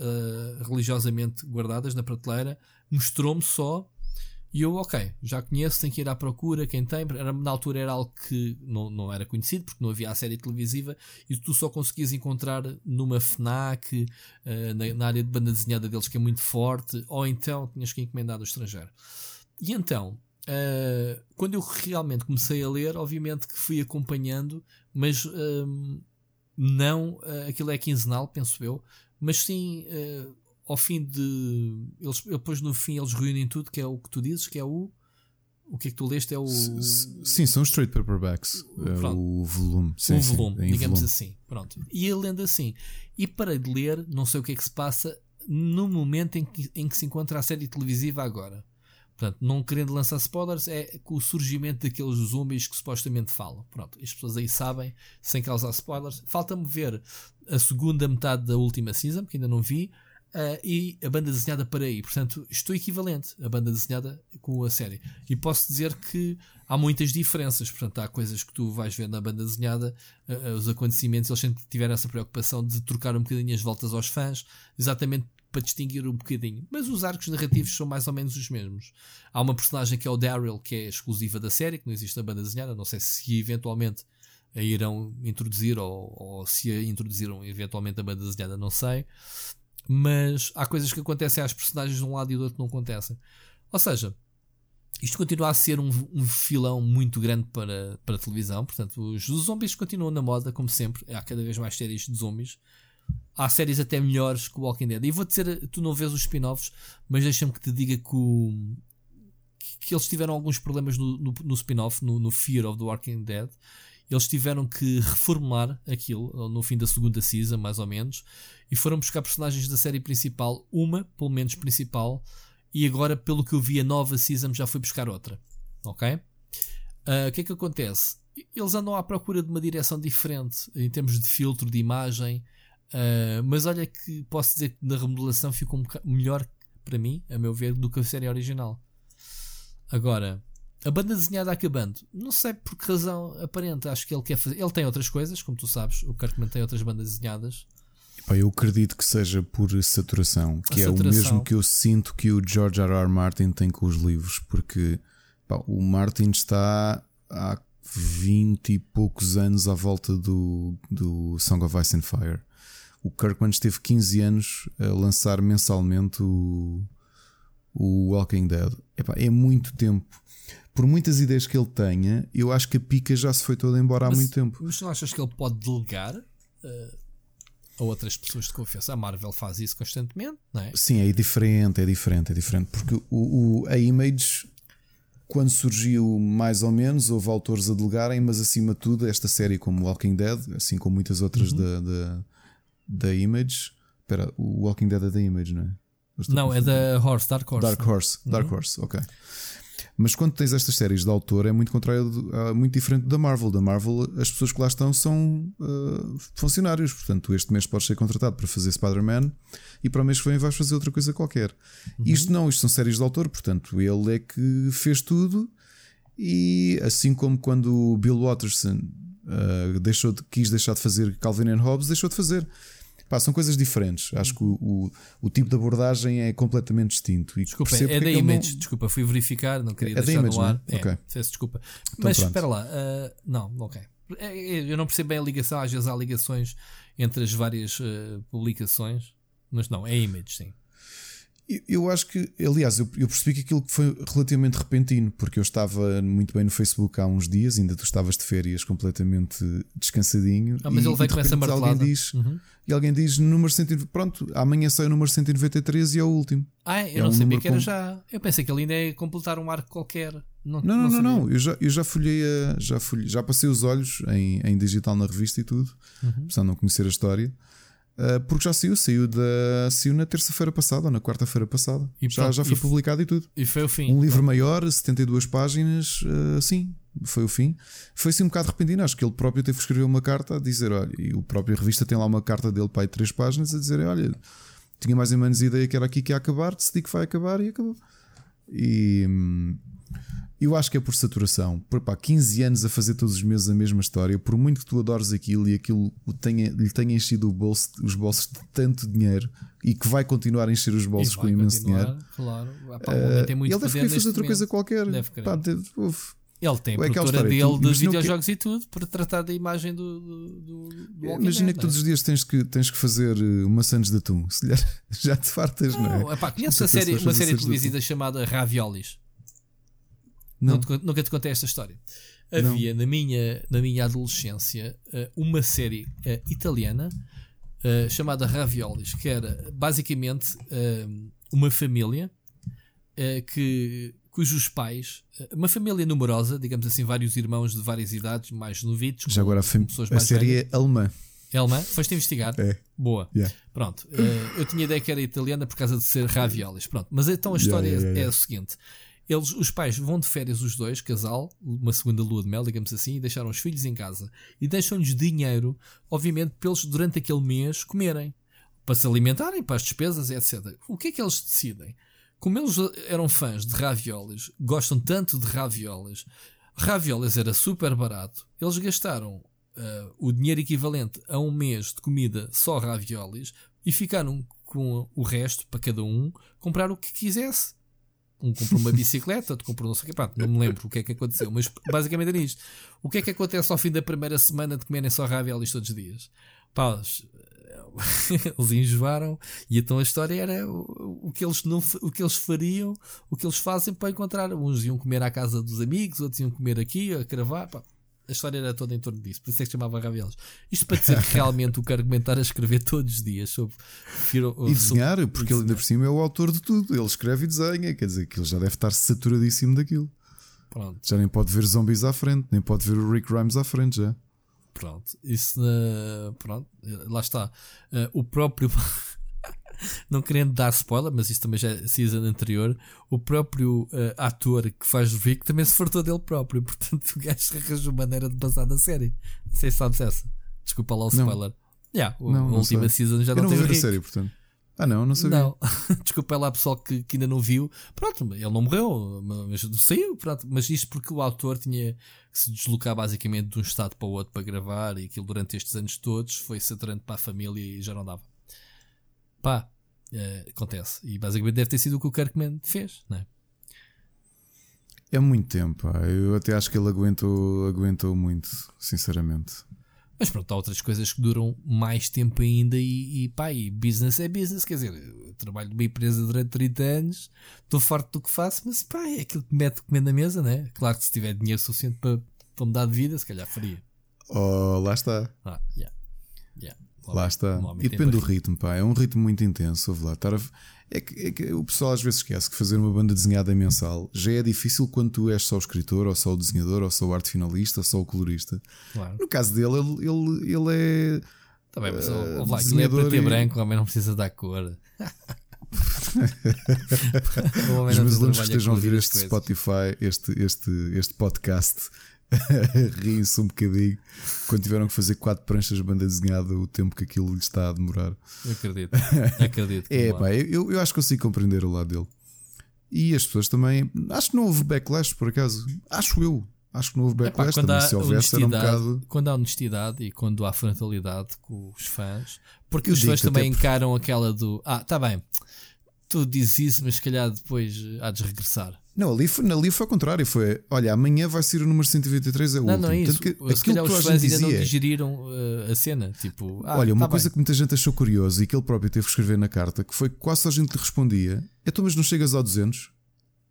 religiosamente guardadas na prateleira, mostrou-me só e eu, ok, já conheço, tenho que ir à procura, quem tem. Era, na altura era algo que não, não era conhecido, porque não havia a série televisiva e tu só conseguias encontrar numa FNAC, eh, na, na área de banda desenhada deles, que é muito forte, ou então tinhas que encomendar do estrangeiro. E então, eh, quando eu realmente comecei a ler, obviamente que fui acompanhando, mas ehm, não, eh, aquilo é quinzenal, penso eu, mas sim eh, ao fim de. Eles, depois no fim eles reúnem tudo, que é o que tu dizes, que é o. O que é que tu leste? É o. Sim, são straight paperbacks. é Pronto. o volume. Sim, sim, volume, em digamos volume. assim. Pronto. E ele lendo assim. E parei de ler, não sei o que é que se passa, no momento em que, em que se encontra a série televisiva agora. Portanto, não querendo lançar spoilers, é com o surgimento daqueles zombies que supostamente falam. Pronto, as pessoas aí sabem, sem causar spoilers. Falta-me ver a segunda metade da última season, que ainda não vi, ah, e a banda desenhada para aí. Portanto, estou equivalente a banda desenhada com a série. E posso dizer que há muitas diferenças. Portanto, há coisas que tu vais ver na banda desenhada, ah, os acontecimentos, eles sempre tiveram essa preocupação de trocar um bocadinho as voltas aos fãs, exatamente para distinguir um bocadinho. Mas os arcos narrativos são mais ou menos os mesmos. Há uma personagem que é o Daryl, que é exclusiva da série, que não existe na banda desenhada. Não sei se eventualmente a irão introduzir ou, ou se a introduziram eventualmente a banda desenhada, não sei. Mas há coisas que acontecem às personagens de um lado e do outro que não acontecem. Ou seja, isto continua a ser um, um filão muito grande para, para a televisão. Portanto, os, zombies continuam na moda, como sempre. Há cada vez mais séries de zombies. Há séries até melhores que o Walking Dead. E vou dizer, tu não vês os spin-offs, mas deixa-me que te diga que, o- que eles tiveram alguns problemas no, no, no spin-off, no, no Fear of the Walking Dead. Eles tiveram que reformular aquilo no fim da segunda season, mais ou menos, e foram buscar personagens da série principal, uma, pelo menos principal, e agora, pelo que eu vi, a nova season já foi buscar outra. Ok? Ah, O que é que acontece? Eles andam à procura de uma direção diferente em termos de filtro, de imagem, ah, mas olha que posso dizer que na remodelação ficou um melhor para mim, a meu ver, do que a série original. Agora, a banda desenhada acabando, não sei por que razão aparente, acho que ele quer fazer. Ele tem outras coisas, como tu sabes, o Kirkman tem outras bandas desenhadas. Eu acredito que seja por saturação, que A é o saturação. mesmo que eu sinto que o George R. R. Martin tem com os livros, porque pá, o Martin está há 20 e poucos anos à volta do, do Song of Ice and Fire. O Kirkman esteve 15 anos a lançar mensalmente o, o Walking Dead. Epá, é muito tempo. Por muitas ideias que ele tenha, eu acho que a pica já se foi toda embora mas, há muito tempo. Mas não achas que ele pode delegar uh, a outras pessoas de confiança? A Marvel faz isso constantemente, não é? Sim, é diferente, é diferente, é diferente. Porque o, o a Image, quando surgiu mais ou menos, houve autores a delegarem, mas acima de tudo, esta série como Walking Dead, assim como muitas outras uhum. da, da, da Image. Espera, o Walking Dead é da Image, não é? Não, é da Horse, Dark Horse. Dark Horse, Dark uhum. Horse, ok. Mas quando tens estas séries de autor é muito contrário, uh, muito diferente da Marvel. Da Marvel, as pessoas que lá estão são uh, funcionários. Portanto, este mês podes ser contratado para fazer Spider-Man e para o mês que vem vais fazer outra coisa qualquer. Uhum. Isto não, isto são séries de autor. Portanto, ele é que fez tudo. E assim como quando o Bill Watterson uh, deixou de, quis deixar de fazer Calvin and Hobbes, deixou de fazer. Pá, são coisas diferentes. Acho que o, o, o, tipo de abordagem é completamente distinto. E desculpa, é da Image. Não... Desculpa, fui verificar, não queria é deixar image, no ar. É, okay. Peço desculpa. Então, Mas pronto. espera lá, uh, não, ok. É, é, eu não percebo bem a ligação, às vezes há ligações entre as várias uh, publicações, mas não, é Image, sim. Eu acho que, aliás, eu, percebi que aquilo foi relativamente repentino, porque eu estava muito bem no Facebook há uns dias, ainda tu estavas de férias completamente descansadinho. Ah, mas e, ele veio com essa martelada. Alguém diz, uhum. E alguém diz número 190, pronto, amanhã sai o número 193 e é o último. Ah, eu é não um sabia que era com... já. Eu pensei que ele ainda é completar um arco qualquer. Não, não, não, não, não, Eu, já, eu já folhei, a, já, folhei, já passei os olhos em, em digital na revista e tudo, uhum. precisando não conhecer a história. Uh, porque já saiu, saiu, da, saiu na terça-feira passada ou na quarta-feira passada. E já, pronto, já foi publicado e tudo. E foi o fim. Um livro maior, 72 páginas, uh, sim, foi o fim. Foi assim um bocado repentino. Acho que ele próprio teve que escrever uma carta a dizer: olha, e o próprio revista tem lá uma carta dele para aí três páginas a dizer: olha, tinha mais ou menos ideia que era aqui que ia acabar, decidi que vai acabar e acabou. E. Eu acho que é por saturação. Por pá, 15 anos a fazer todos os meses a mesma história, por muito que tu adores aquilo e aquilo tenha, lhe tenha enchido bolso, os bolsos de tanto dinheiro e que vai continuar a encher os bolsos com imenso dinheiro. Claro, pá, uh, tem muito ele deve querer fazer outra coisa qualquer. Deve pá, deve, ele tem a é produtora dele de videojogos que... e tudo para tratar da imagem do, do, do, do Imagina Dead, que todos é? os dias tens que, tens que fazer uh, maçãs de atum. [laughs] Se lhe, já te fartas, não, não é? Epá, a série, uma série televisiva chamada Raviolis. Não. Nunca te contei esta história. Havia na minha, na minha adolescência eh, uma série uh, italiana uh, chamada Raviolis, que era basicamente uma família que, cujos pais, uma família numerosa, digamos assim, vários irmãos de várias idades, mais novitos. Já agora a, pessoas a série velhas. é alemã. É alemã? Foste investigar? É. Boa. Yeah. Pronto. eu tinha ideia que era italiana por causa de ser raviolis. Pronto. Mas então a história yeah, yeah, é a seguinte: eles, os pais vão de férias, os dois, casal, uma segunda lua de mel, digamos assim, e deixaram os filhos em casa. E deixam-lhes dinheiro, obviamente, para eles durante aquele mês comerem, para se alimentarem, para as despesas, etc. O que é que eles decidem? Como eles eram fãs de raviolis, gostam tanto de raviolis, raviolis era super barato, eles gastaram uh, o dinheiro equivalente a um mês de comida só raviolis e ficaram com o resto para cada um comprar o que quisesse. Um comprou uma bicicleta, outro comprou não sei o que. Pronto, não me lembro o que é que aconteceu, mas basicamente era isto. O que é que acontece ao fim da primeira semana de comerem só raviolis todos os dias? Pá, eles [laughs] enjoaram e então a história era o, o, que eles não, o que eles fariam, o que eles fazem para encontrar. Uns iam comer à casa dos amigos, outros iam comer aqui, a cravar. Pá. A história era toda em torno disso, por isso é que chamava Raviolos. Isto para dizer que realmente o que argumentar a escrever todos os dias sobre. [laughs] e desenhar, sobre, porque ele ainda por cima é o autor de tudo. Ele escreve e desenha, quer dizer que ele já deve estar saturadíssimo daquilo. Pronto. Já nem pode ver zombies à frente, nem pode ver o Rick Grimes à frente já. Pronto, isso uh, pronto, lá está. Uh, o próprio [laughs] não querendo dar spoiler, mas isso também já é season anterior, o próprio uh, ator que faz o Rick também se fartou dele próprio, [laughs] portanto o gajo arranjou maneira de passar da série. Não sei se sabes essa. Desculpa lá o spoiler. Não. Yeah, o, não, a última sei. season já Eu não, não teve a série, portanto. Ah, não, não sabia. Não. [laughs] Desculpa lá, pessoal que, que, ainda não viu. Pronto, ele não morreu, mas saiu. Pronto. Mas isto porque o autor tinha que se deslocar basicamente de um estado para o outro para gravar e aquilo durante estes anos todos foi saturante para a família e já não dava. Pá, é, acontece. E basicamente deve ter sido o que o Kirkman fez, não é? É muito tempo, pá. eu até acho que ele aguentou, aguentou muito, sinceramente. Mas pronto, há outras coisas que duram mais tempo ainda e, e pá, e business é business. Quer dizer, eu trabalho numa empresa durante 30 anos, estou farto do que faço, mas pá, é aquilo que me mete comer na mesa, né? Claro que se tiver dinheiro suficiente para, para mudar de vida, se calhar faria. Oh, lá está. Ah, yeah. Yeah. Lá está. E depende do ritmo, pá. É um ritmo muito intenso. Lá. Estar a... É que, é que, o pessoal às vezes esquece que fazer uma banda desenhada mensal já é difícil quando tu és só o escritor, ou só o desenhador, ou só o arte finalista, ou só o colorista. Claro. No caso dele, ele, ele, ele é. Tá bem, mas uh, lá, ele é preto e branco, o homem não precisa dar cor. [laughs] [laughs] Os meus alunos que estejam a ouvir este coisas. Spotify, este, este, este podcast, [laughs] riem-se um bocadinho quando tiveram que fazer quatro pranchas de banda desenhada o tempo que aquilo lhe está a demorar. Acredito, acredito. [laughs] é, pá, eu, eu acho que consigo compreender o lado dele. E as pessoas também. Acho que não houve backlash, por acaso. Acho eu. Acho que não houve backlash. Epá, também, se houvesse, era um bocado. Quando há honestidade e quando há frontalidade com os fãs, porque eu os fãs também encaram aquela do. Ah, tá bem, tu dizes isso, mas se calhar depois há de regressar. Não, ali foi, ali foi ao contrário. Foi, olha, amanhã vai ser o número 123, é o não. Não, é isso. que, se calhar os fãs ainda não digeriram uh, a cena. Tipo, ah, olha, uma tá coisa bem. que muita gente achou curioso e que ele próprio teve que escrever na carta, que foi que quase a gente lhe respondia: é tu, mas não chegas ao 200?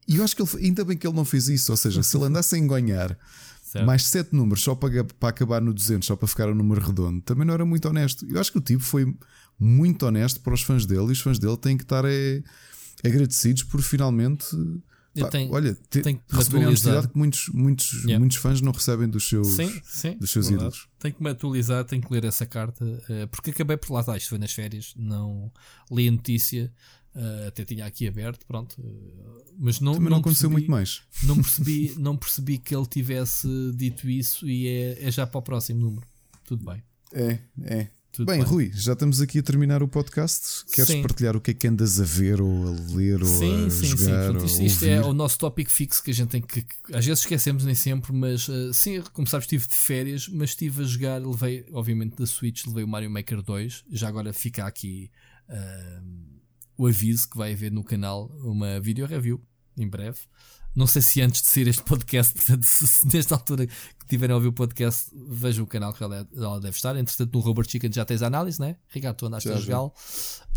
E eu acho que ele, ainda bem que ele não fez isso. Ou seja, se ele andasse a engonhar certo. mais 7 números só para, para acabar no 200, só para ficar um número redondo, também não era muito honesto. Eu acho que o tipo foi muito honesto para os fãs dele e os fãs dele têm que estar. É, agradecidos por finalmente. Pá, tenho, olha, te, tenho que receberem a honestidade que muitos, muitos, yeah. muitos fãs não recebem dos seus, sim, sim, dos seus ídolos. Tenho que me atualizar, tenho que ler essa carta, uh, porque acabei por lá, tá, isto foi nas férias, não li a notícia, uh, até tinha aqui aberto, pronto, uh, mas não, Também não, aconteceu percebi, muito mais. Não [laughs] percebi, não percebi que ele tivesse dito isso e é, é já para o próximo número. Tudo bem. É, é. Tudo bem, bem, Rui, já estamos aqui a terminar o podcast. Queres sim. partilhar o que é que andas a ver ou a ler sim, ou a sim, jogar? Sim, isto, isto é o nosso tópico fixo que a gente tem que. Às vezes esquecemos, nem sempre, mas uh, sim, como sabes, estive de férias, mas estive a jogar. Levei, obviamente, da Switch, levei o Mario Maker 2. Já agora fica aqui uh, o aviso que vai haver no canal uma video review em breve. Não sei se antes de sair este podcast, portanto, [laughs] se nesta altura que tiverem a ouvir o podcast, vejam o canal que ela, deve estar. Entretanto, no Robert Chicken já tens a análise, né? Ricardo, tu andaste já, a jogá-lo.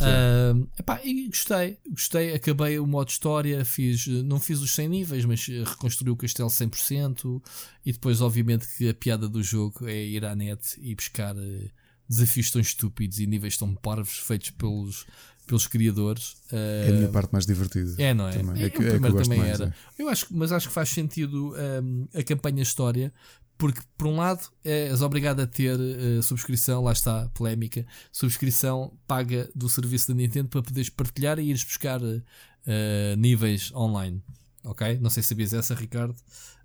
Uh, epá, e gostei, gostei. Acabei o modo história, fiz, não fiz os 100 níveis, mas reconstruí o castelo 100%. E depois, obviamente, que a piada do jogo é ir à net e buscar eh, desafios tão estúpidos e níveis tão parvos feitos pelos pelos criadores. É a minha parte mais divertida. É, não é? Também. É, que, o primeiro é também mais, era. É. Eu acho, mas acho que faz sentido um, a campanha história, porque por um lado és obrigado a ter uh, subscrição, lá está, polémica, subscrição paga do serviço da Nintendo para poderes partilhar e ires buscar uh, níveis online. Ok? Não sei se sabias essa, Ricardo.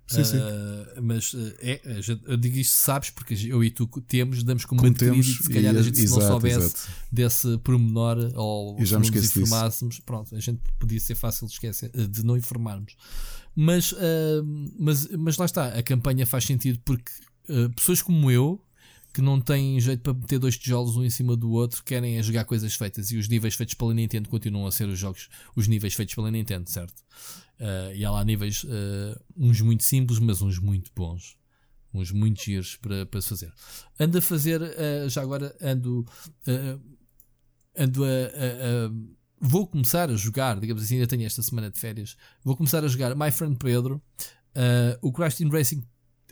Sim, sim. Uh, mas uh, é, eu digo isto, sabes, porque eu e tu temos, damos como, como temos, e se calhar a gente exato, se não soubesse exato. desse pormenor ou se não nos informássemos, disso. pronto, a gente podia ser fácil de esquecer, eh, de não informarmos. Mas, uh, mas, mas lá está, a campanha faz sentido porque pessoas como eu, que não têm jeito para meter dois tijolos um em cima do outro, querem jogar coisas feitas e os níveis feitos pela Nintendo continuam a ser os jogos, os níveis feitos pela Nintendo, certo? Uh, e há lá níveis, uh, uns muito simples, mas uns muito bons. Uns muito giros para, para se fazer. Ando a fazer, uh, já agora ando, ando a, a, a, Vou começar a jogar, digamos assim, ainda tenho esta semana de férias. Vou começar a jogar My Friend Pedro. o Crash Team Racing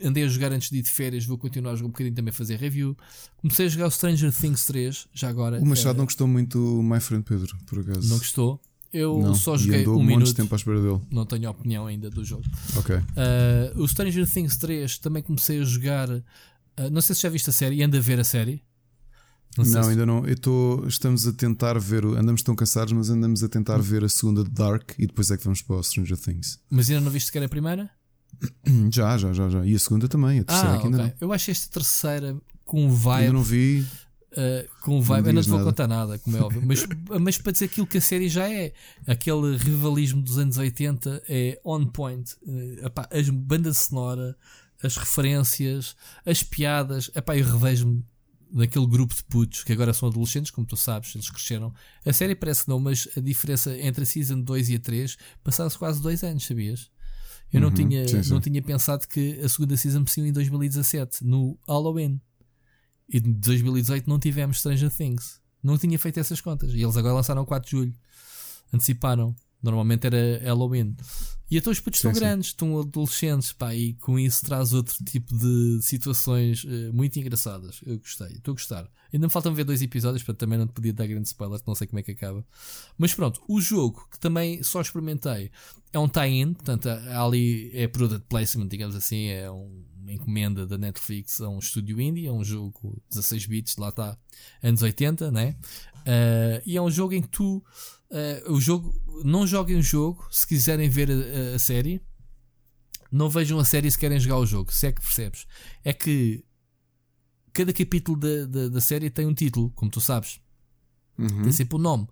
andei a jogar antes de ir de férias, vou continuar a jogar um bocadinho também a fazer review. Comecei a jogar o Stranger Things 3, já agora. O Machado não gostou muito do My Friend Pedro, por acaso. Não gostou? Eu não. só joguei um, um minuto. tempo à espera dele. Não tenho opinião ainda do jogo. Ok. Uh, o Stranger Things 3 também comecei a jogar. Uh, não sei se já viste a série e anda a ver a série. Não, não se... ainda não. Eu tô, estamos a tentar ver. Andamos tão cansados, mas andamos a tentar ver a segunda de Dark e depois é que vamos para o Stranger Things. Mas ainda não viste sequer a primeira? [clears throat] Já, já, já, já. E a segunda também. A terceira ah, aqui ainda não. Eu acho esta terceira com vibe. Ainda não vi. Uh, com vibe, eu não te vou contar nada, como é óbvio, mas, [laughs] mas para dizer aquilo que a série já é, aquele rivalismo dos anos 80 é on point. Uh, epá, as bandas sonora, as referências, as piadas, epá, eu revejo-me naquele grupo de putos que agora são adolescentes, como tu sabes, eles cresceram. A série parece que não, mas a diferença entre a Season 2 e a 3 passaram-se quase dois anos, sabias? Eu uhum, não, tinha, sim, sim. não tinha pensado que a segunda Season saiu em 2017, no Halloween. E de 2018 não tivemos Stranger Things. Não tinha feito essas contas. E eles agora lançaram 4 de julho. Anteciparam. Normalmente era Halloween. E então os putos estão grandes, estão adolescentes, pá, e com isso traz outro tipo de situações uh, muito engraçadas. Eu gostei, estou a gostar. Ainda me faltam ver dois episódios, para também não te podia dar grande spoiler, não sei como é que acaba. Mas pronto, o jogo que também só experimentei é um tie-in, portanto, ali é product placement, digamos assim, é um, uma encomenda da Netflix a um estúdio indie, é um jogo 16 bits, lá está, anos 80, né? Uh, e é um jogo em que tu Uh, o jogo, não joguem o jogo se quiserem ver a, a, série. Não vejam a série se querem jogar o jogo. Se é que percebes, é que cada capítulo da, da, da série tem um título, como tu sabes, uhum. tem sempre um nome.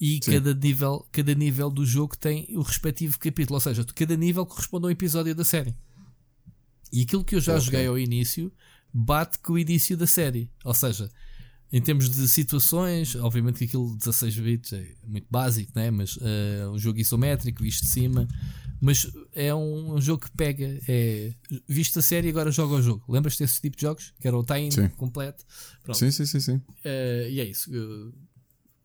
E cada nível, cada nível do jogo tem o respectivo capítulo, ou seja, cada nível corresponde a um episódio da série. E aquilo que eu já okay. joguei ao início bate com o início da série, ou seja, em termos de situações, obviamente que aquilo 16 bits é muito básico, né? mas uh, um jogo isométrico, visto de cima. Mas é um, um, jogo que pega, é visto a série agora joga o jogo. Lembras-te desse tipo de jogos? Que era o time sim. completo. Pronto. Sim, sim, sim. sim. Uh, e é isso que eu,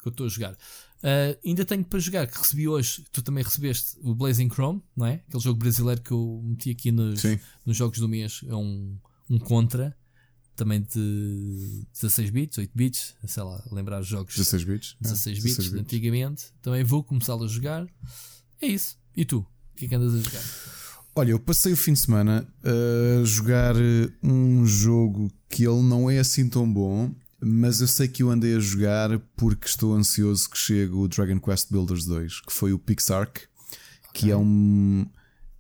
que eu estou a jogar. Uh, ainda tenho para jogar, que recebi hoje, tu também recebeste o Blazing Chrome, não é? Aquele jogo brasileiro que eu meti aqui nos, nos jogos do mês. É um, um contra também de 16 bits, 8 bits, sei lá, lembrar os jogos 16 bits, 16 é, bits 16 de antigamente. Também vou começar a jogar. É isso. E tu? O que é que andas a jogar? Olha, eu passei o fim de semana a jogar um jogo que ele não é assim tão bom, mas eu sei que eu andei a jogar porque estou ansioso que chegue o Dragon Quest Builders 2, que foi o Pixark, okay. que é um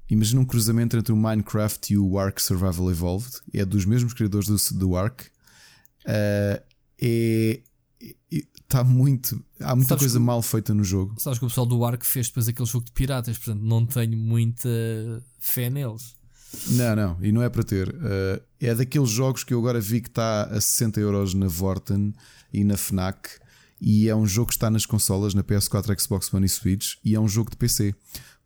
Imagina um cruzamento entre o Minecraft e o Ark Survival Evolved. É dos mesmos criadores do, do Ark. Uh, é. Está muito. Há muita sabes coisa que, mal feita no jogo. Sabes que o pessoal do Ark fez depois aquele jogo de piratas, portanto não tenho muita fé neles. Não, não, e não é para ter. Uh, é daqueles jogos que eu agora vi que está a 60 euros na Vorten e na Fnac. E é um jogo que está nas consolas, na PS4, Xbox One e Switch. E é um jogo de PC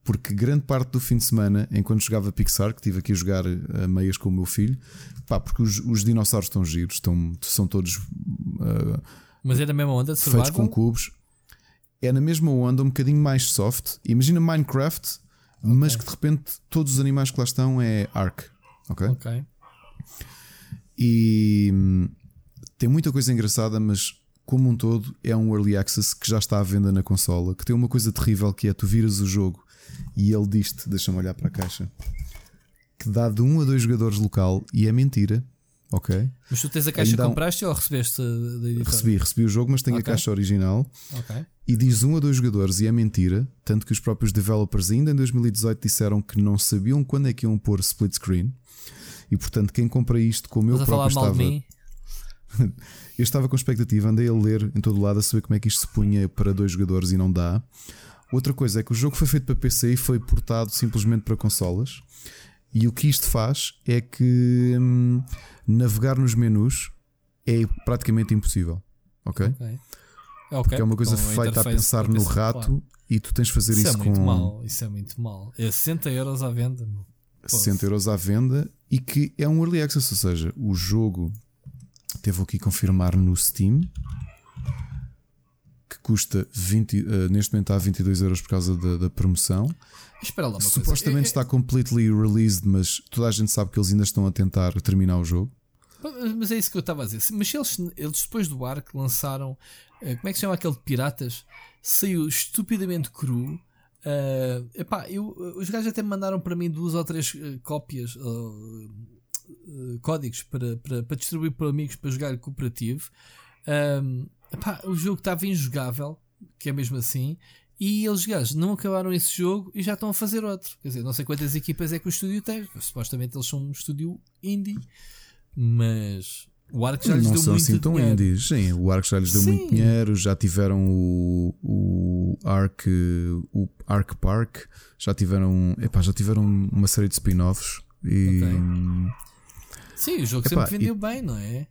porque grande parte do fim de semana, enquanto jogava Pixar, que estive aqui a jogar a meias com o meu filho, pá, porque os, os dinossauros estão giros, estão, são todos. Uh, Mas é da mesma onda de Feitos com cubos. É na mesma onda, um bocadinho mais soft. Imagina Minecraft, okay. mas que de repente todos os animais que lá estão é Ark. Ok? Ok. E hum, tem muita coisa engraçada, mas como um todo é um early access que já está à venda na consola. Que tem uma coisa terrível que é tu viras o jogo e ele diz-te, deixa-me olhar para a caixa, que dá de um a dois jogadores local e é mentira. Ok. Mas tu tens a caixa que compraste ou recebeste da editora? Recebi, recebi o jogo, mas tenho okay. a caixa original. Ok. E diz um a dois jogadores e é mentira. Tanto que os próprios developers ainda em 2018 disseram que não sabiam quando é que iam pôr split screen. E portanto, quem compra isto, como eu próprio estava. [laughs] eu estava com expectativa, andei a ler em todo lado a saber como é que isto se punha para dois jogadores e não dá. Outra coisa é que o jogo foi feito para PC e foi portado simplesmente para consolas. E o que isto faz é que hum, navegar nos menus é praticamente impossível. Ok? okay. Porque é uma coisa então, feita a pensar no rato claro. e tu tens de fazer isso, isso é muito com. Mal. Isso é muito mal. É 60 euros à venda. 60 euros à venda e que é um early access, ou seja, o jogo teve aqui confirmar no Steam que custa 20, uh, eh, neste momento está a 22 euros por causa da, da promoção. Espera lá uma Supostamente coisa. está é, completely released, mas toda a gente sabe que eles ainda estão a tentar terminar o jogo. Mas é isso que eu estava a dizer. Mas eles, eles depois do Ark lançaram. Uh, como é que se chama aquele de piratas? Saiu estupidamente cru. Uh, epá, eu, os gajos até me mandaram para mim duas ou três uh, cópias, uh, códigos para, para, para, distribuir para amigos para jogar cooperativo. Epá, o jogo estava injogável, que é mesmo assim, e eles gajos não acabaram esse jogo e já estão a fazer outro. Quer dizer, não sei quantas equipas é que o estúdio tem. Supostamente eles são um estúdio indie, mas o Ark já lhes não deu são muito assim tão dinheiro. indies. Sim, o Ark já lhes deu Sim. muito dinheiro. Já tiveram o, o Ark, o Ark Park, já tiveram, epá, já tiveram uma série de spin-offs. E... Okay. Sim, o jogo epá, sempre vendeu e... bem, não é?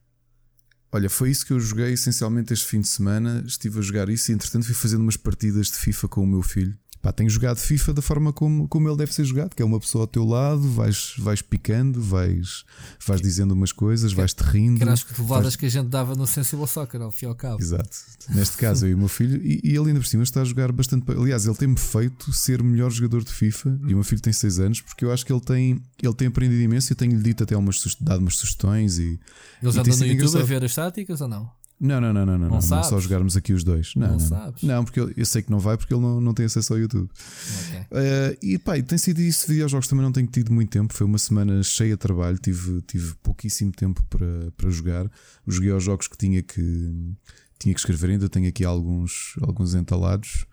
Olha, foi isso que eu joguei essencialmente este fim de semana. Estive a jogar isso e, entretanto, fui fazendo umas partidas de FIFA com o meu filho. Pá, tenho jogado FIFA da forma como, como ele deve ser jogado, que é uma pessoa ao teu lado, vais, vais picando, vais, vais dizendo umas coisas, vais-te rindo. Que eram as levadas que a gente dava no Sensible Soccer, ao fim e ao cabo. Exato. Neste caso, eu e o meu filho, e, e, ele ainda por cima está a jogar bastante. Aliás, ele tem-me feito ser o melhor jogador de FIFA, e o meu filho tem 6 anos, porque eu acho que ele tem, ele tem aprendido imenso. Eu tenho-lhe dito até umas, dado umas sugestões. E, Eles andam no YouTube engraçado. a ver as táticas ou não? Não, não, não, não, não, não, não, é só jogarmos aqui os dois. Não, não, sabes. não porque eu, eu, sei que não vai porque ele não, não tem acesso ao YouTube. Okay. Uh, e pá, tem sido isso. Videojogos também não tenho tido muito tempo. Foi uma semana cheia de trabalho. Tive, tive pouquíssimo tempo para, para jogar. Joguei aos jogos que tinha que, tinha que escrever. Ainda tenho aqui alguns, alguns entalados.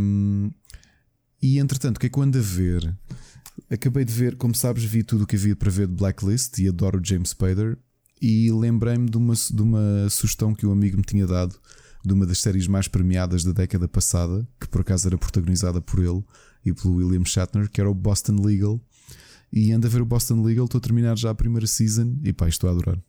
Um, e entretanto, o que é que eu ando a ver? Acabei de ver, como sabes, vi tudo o que havia para ver de Blacklist e adoro James Spader e lembrei-me de uma, de uma sugestão que um amigo me tinha dado de uma das séries mais premiadas da década passada, que por acaso era protagonizada por ele e pelo William Shatner, que era o Boston Legal. E anda a ver o Boston Legal, estou a terminar já a primeira season e pá, estou a adorar.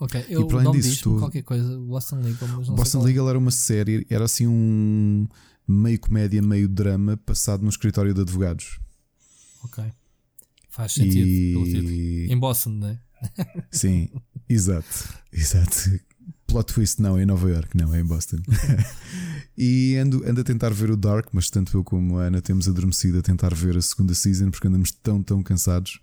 Ok, eu e para além disso, estou... qualquer coisa, Boston Legal, mas não Boston Legal era uma série, era assim um meio comédia, meio drama, passado no escritório de advogados. Ok. Faz sentido, e... Em Boston, não é? Sim, exato, exato. Plot twist não, é em Nova York, não, é em Boston. [laughs] e ando, ando a tentar ver o Dark, mas tanto eu como a Ana temos adormecido a tentar ver a segunda season porque andamos tão, tão cansados.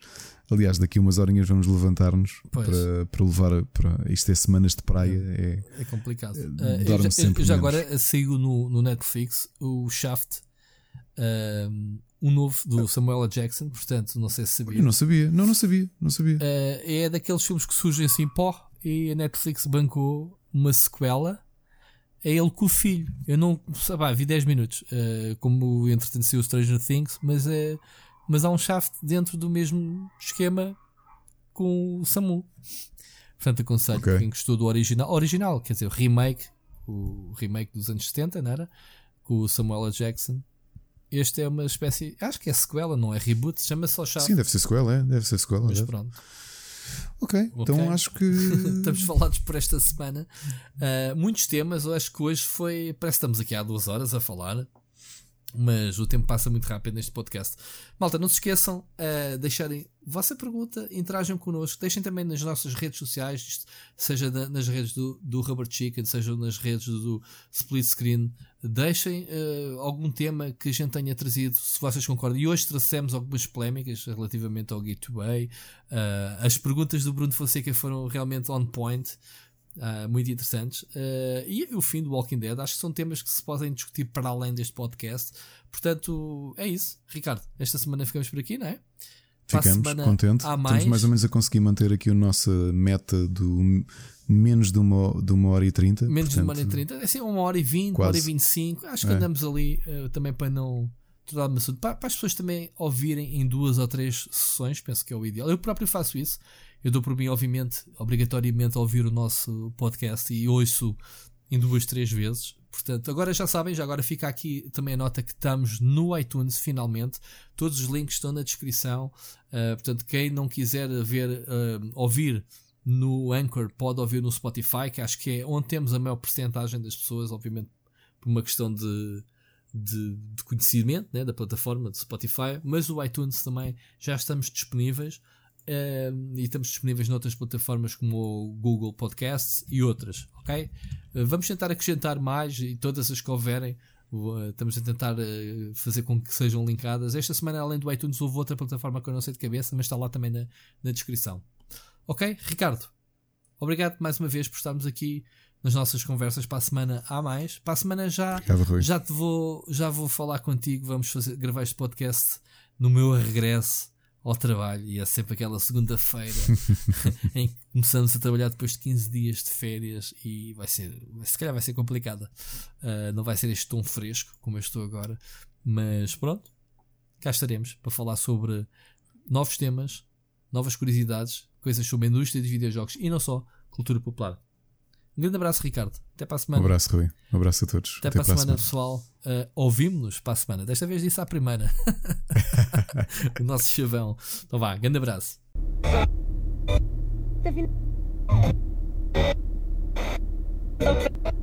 Aliás, daqui a umas horinhas vamos levantar-nos para, para levar para. Isto é semanas de praia. É, é complicado. Uh, eu já, eu já agora saiu no, no Netflix o Shaft. Uh, um novo do Samuel L. Jackson, portanto, não sei se sabia. Eu não sabia, não, não sabia, não sabia. Uh, é daqueles filmes que surgem assim, pó, e a Netflix bancou uma sequela. É ele com o filho. Eu não, sabe, vi 10 minutos, uh, como entretanto saiu o Stranger Things, mas, é, mas há um shaft dentro do mesmo esquema com o Samu. Portanto, aconselho okay. quem gostou do original, original, quer dizer, o remake, o remake dos anos 70, não era? Com o Samuel L. Jackson este é uma espécie. Acho que é sequela, não é reboot, chama-se só chave. Sim, deve ser sequela, é. Deve ser sequela. Mas deve. pronto. Ok, então okay. acho que. [laughs] estamos falados por esta semana. Uh, muitos temas, eu acho que hoje foi. Parece que estamos aqui há duas horas a falar. Mas o tempo passa muito rápido neste podcast. Malta, não se esqueçam uh, deixarem vossa pergunta, interajam connosco, deixem também nas nossas redes sociais, seja nas redes do, do Rubber Chicken, seja nas redes do Split Screen, deixem uh, algum tema que a gente tenha trazido, se vocês concordam. E hoje trouxemos algumas polémicas relativamente ao Gateway. Uh, as perguntas do Bruno Fonseca foram realmente on point. Uh, muito interessantes. E o fim do Walking Dead, acho que são temas que se podem discutir para além deste podcast. Portanto, é isso. Ricardo, esta semana ficamos por aqui, não é? Ficamos contentes. Mais... Estamos mais ou menos a conseguir manter aqui a nossa meta do menos de uma, de uma hora e trinta. Menos portanto, de uma hora e trinta. É assim, uma hora e vinte, uma hora e vinte e cinco. Acho que é. andamos ali uh, também para não. Para, para as pessoas também ouvirem em duas ou três sessões, penso que é o ideal. Eu próprio faço isso. Eu dou por mim, obviamente, obrigatoriamente, a ouvir o nosso podcast e ouço em duas, três vezes. Portanto, agora já sabem, já agora fica aqui também a nota que estamos no iTunes finalmente. Todos os links estão na descrição. Uh, portanto, quem não quiser ver, uh, ouvir no Anchor pode ouvir no Spotify, que acho que é onde temos a maior porcentagem das pessoas, obviamente, por uma questão de, de, de conhecimento né, da plataforma de Spotify, mas o iTunes também já estamos disponíveis. Uh, e estamos disponíveis noutras plataformas como o Google Podcasts e outras, ok? Uh, vamos tentar acrescentar mais e todas as que houverem, uh, estamos a tentar eh, fazer com que sejam linkadas. Esta semana, além do iTunes, houve outra plataforma que eu não sei de cabeça, mas está lá também na, na descrição. Ok? Ricardo, obrigado mais uma vez por estarmos aqui nas nossas conversas para a semana há mais. Para a semana já, Obrigado, já te vou, já vou falar contigo. Vamos fazer, gravar este podcast no meu regresso ao trabalho e é sempre aquela segunda-feira [laughs] em que começamos a trabalhar depois de 15 dias de férias e vai ser, se calhar vai ser complicada. Uh, não vai ser este tão fresco como eu estou agora, mas pronto, cá estaremos para falar sobre novos temas, novas curiosidades, coisas sobre a indústria dos videojogos e não só, cultura popular. Um grande abraço, Ricardo. Até para a semana. Um abraço, Rui. Um abraço a todos. Até, Até para, a semana, semana, pessoal. Uh, Ouvimos-nos para a semana. Desta vez disse à primeira. [laughs] o nosso chavão. Então vá, grande abraço. Tá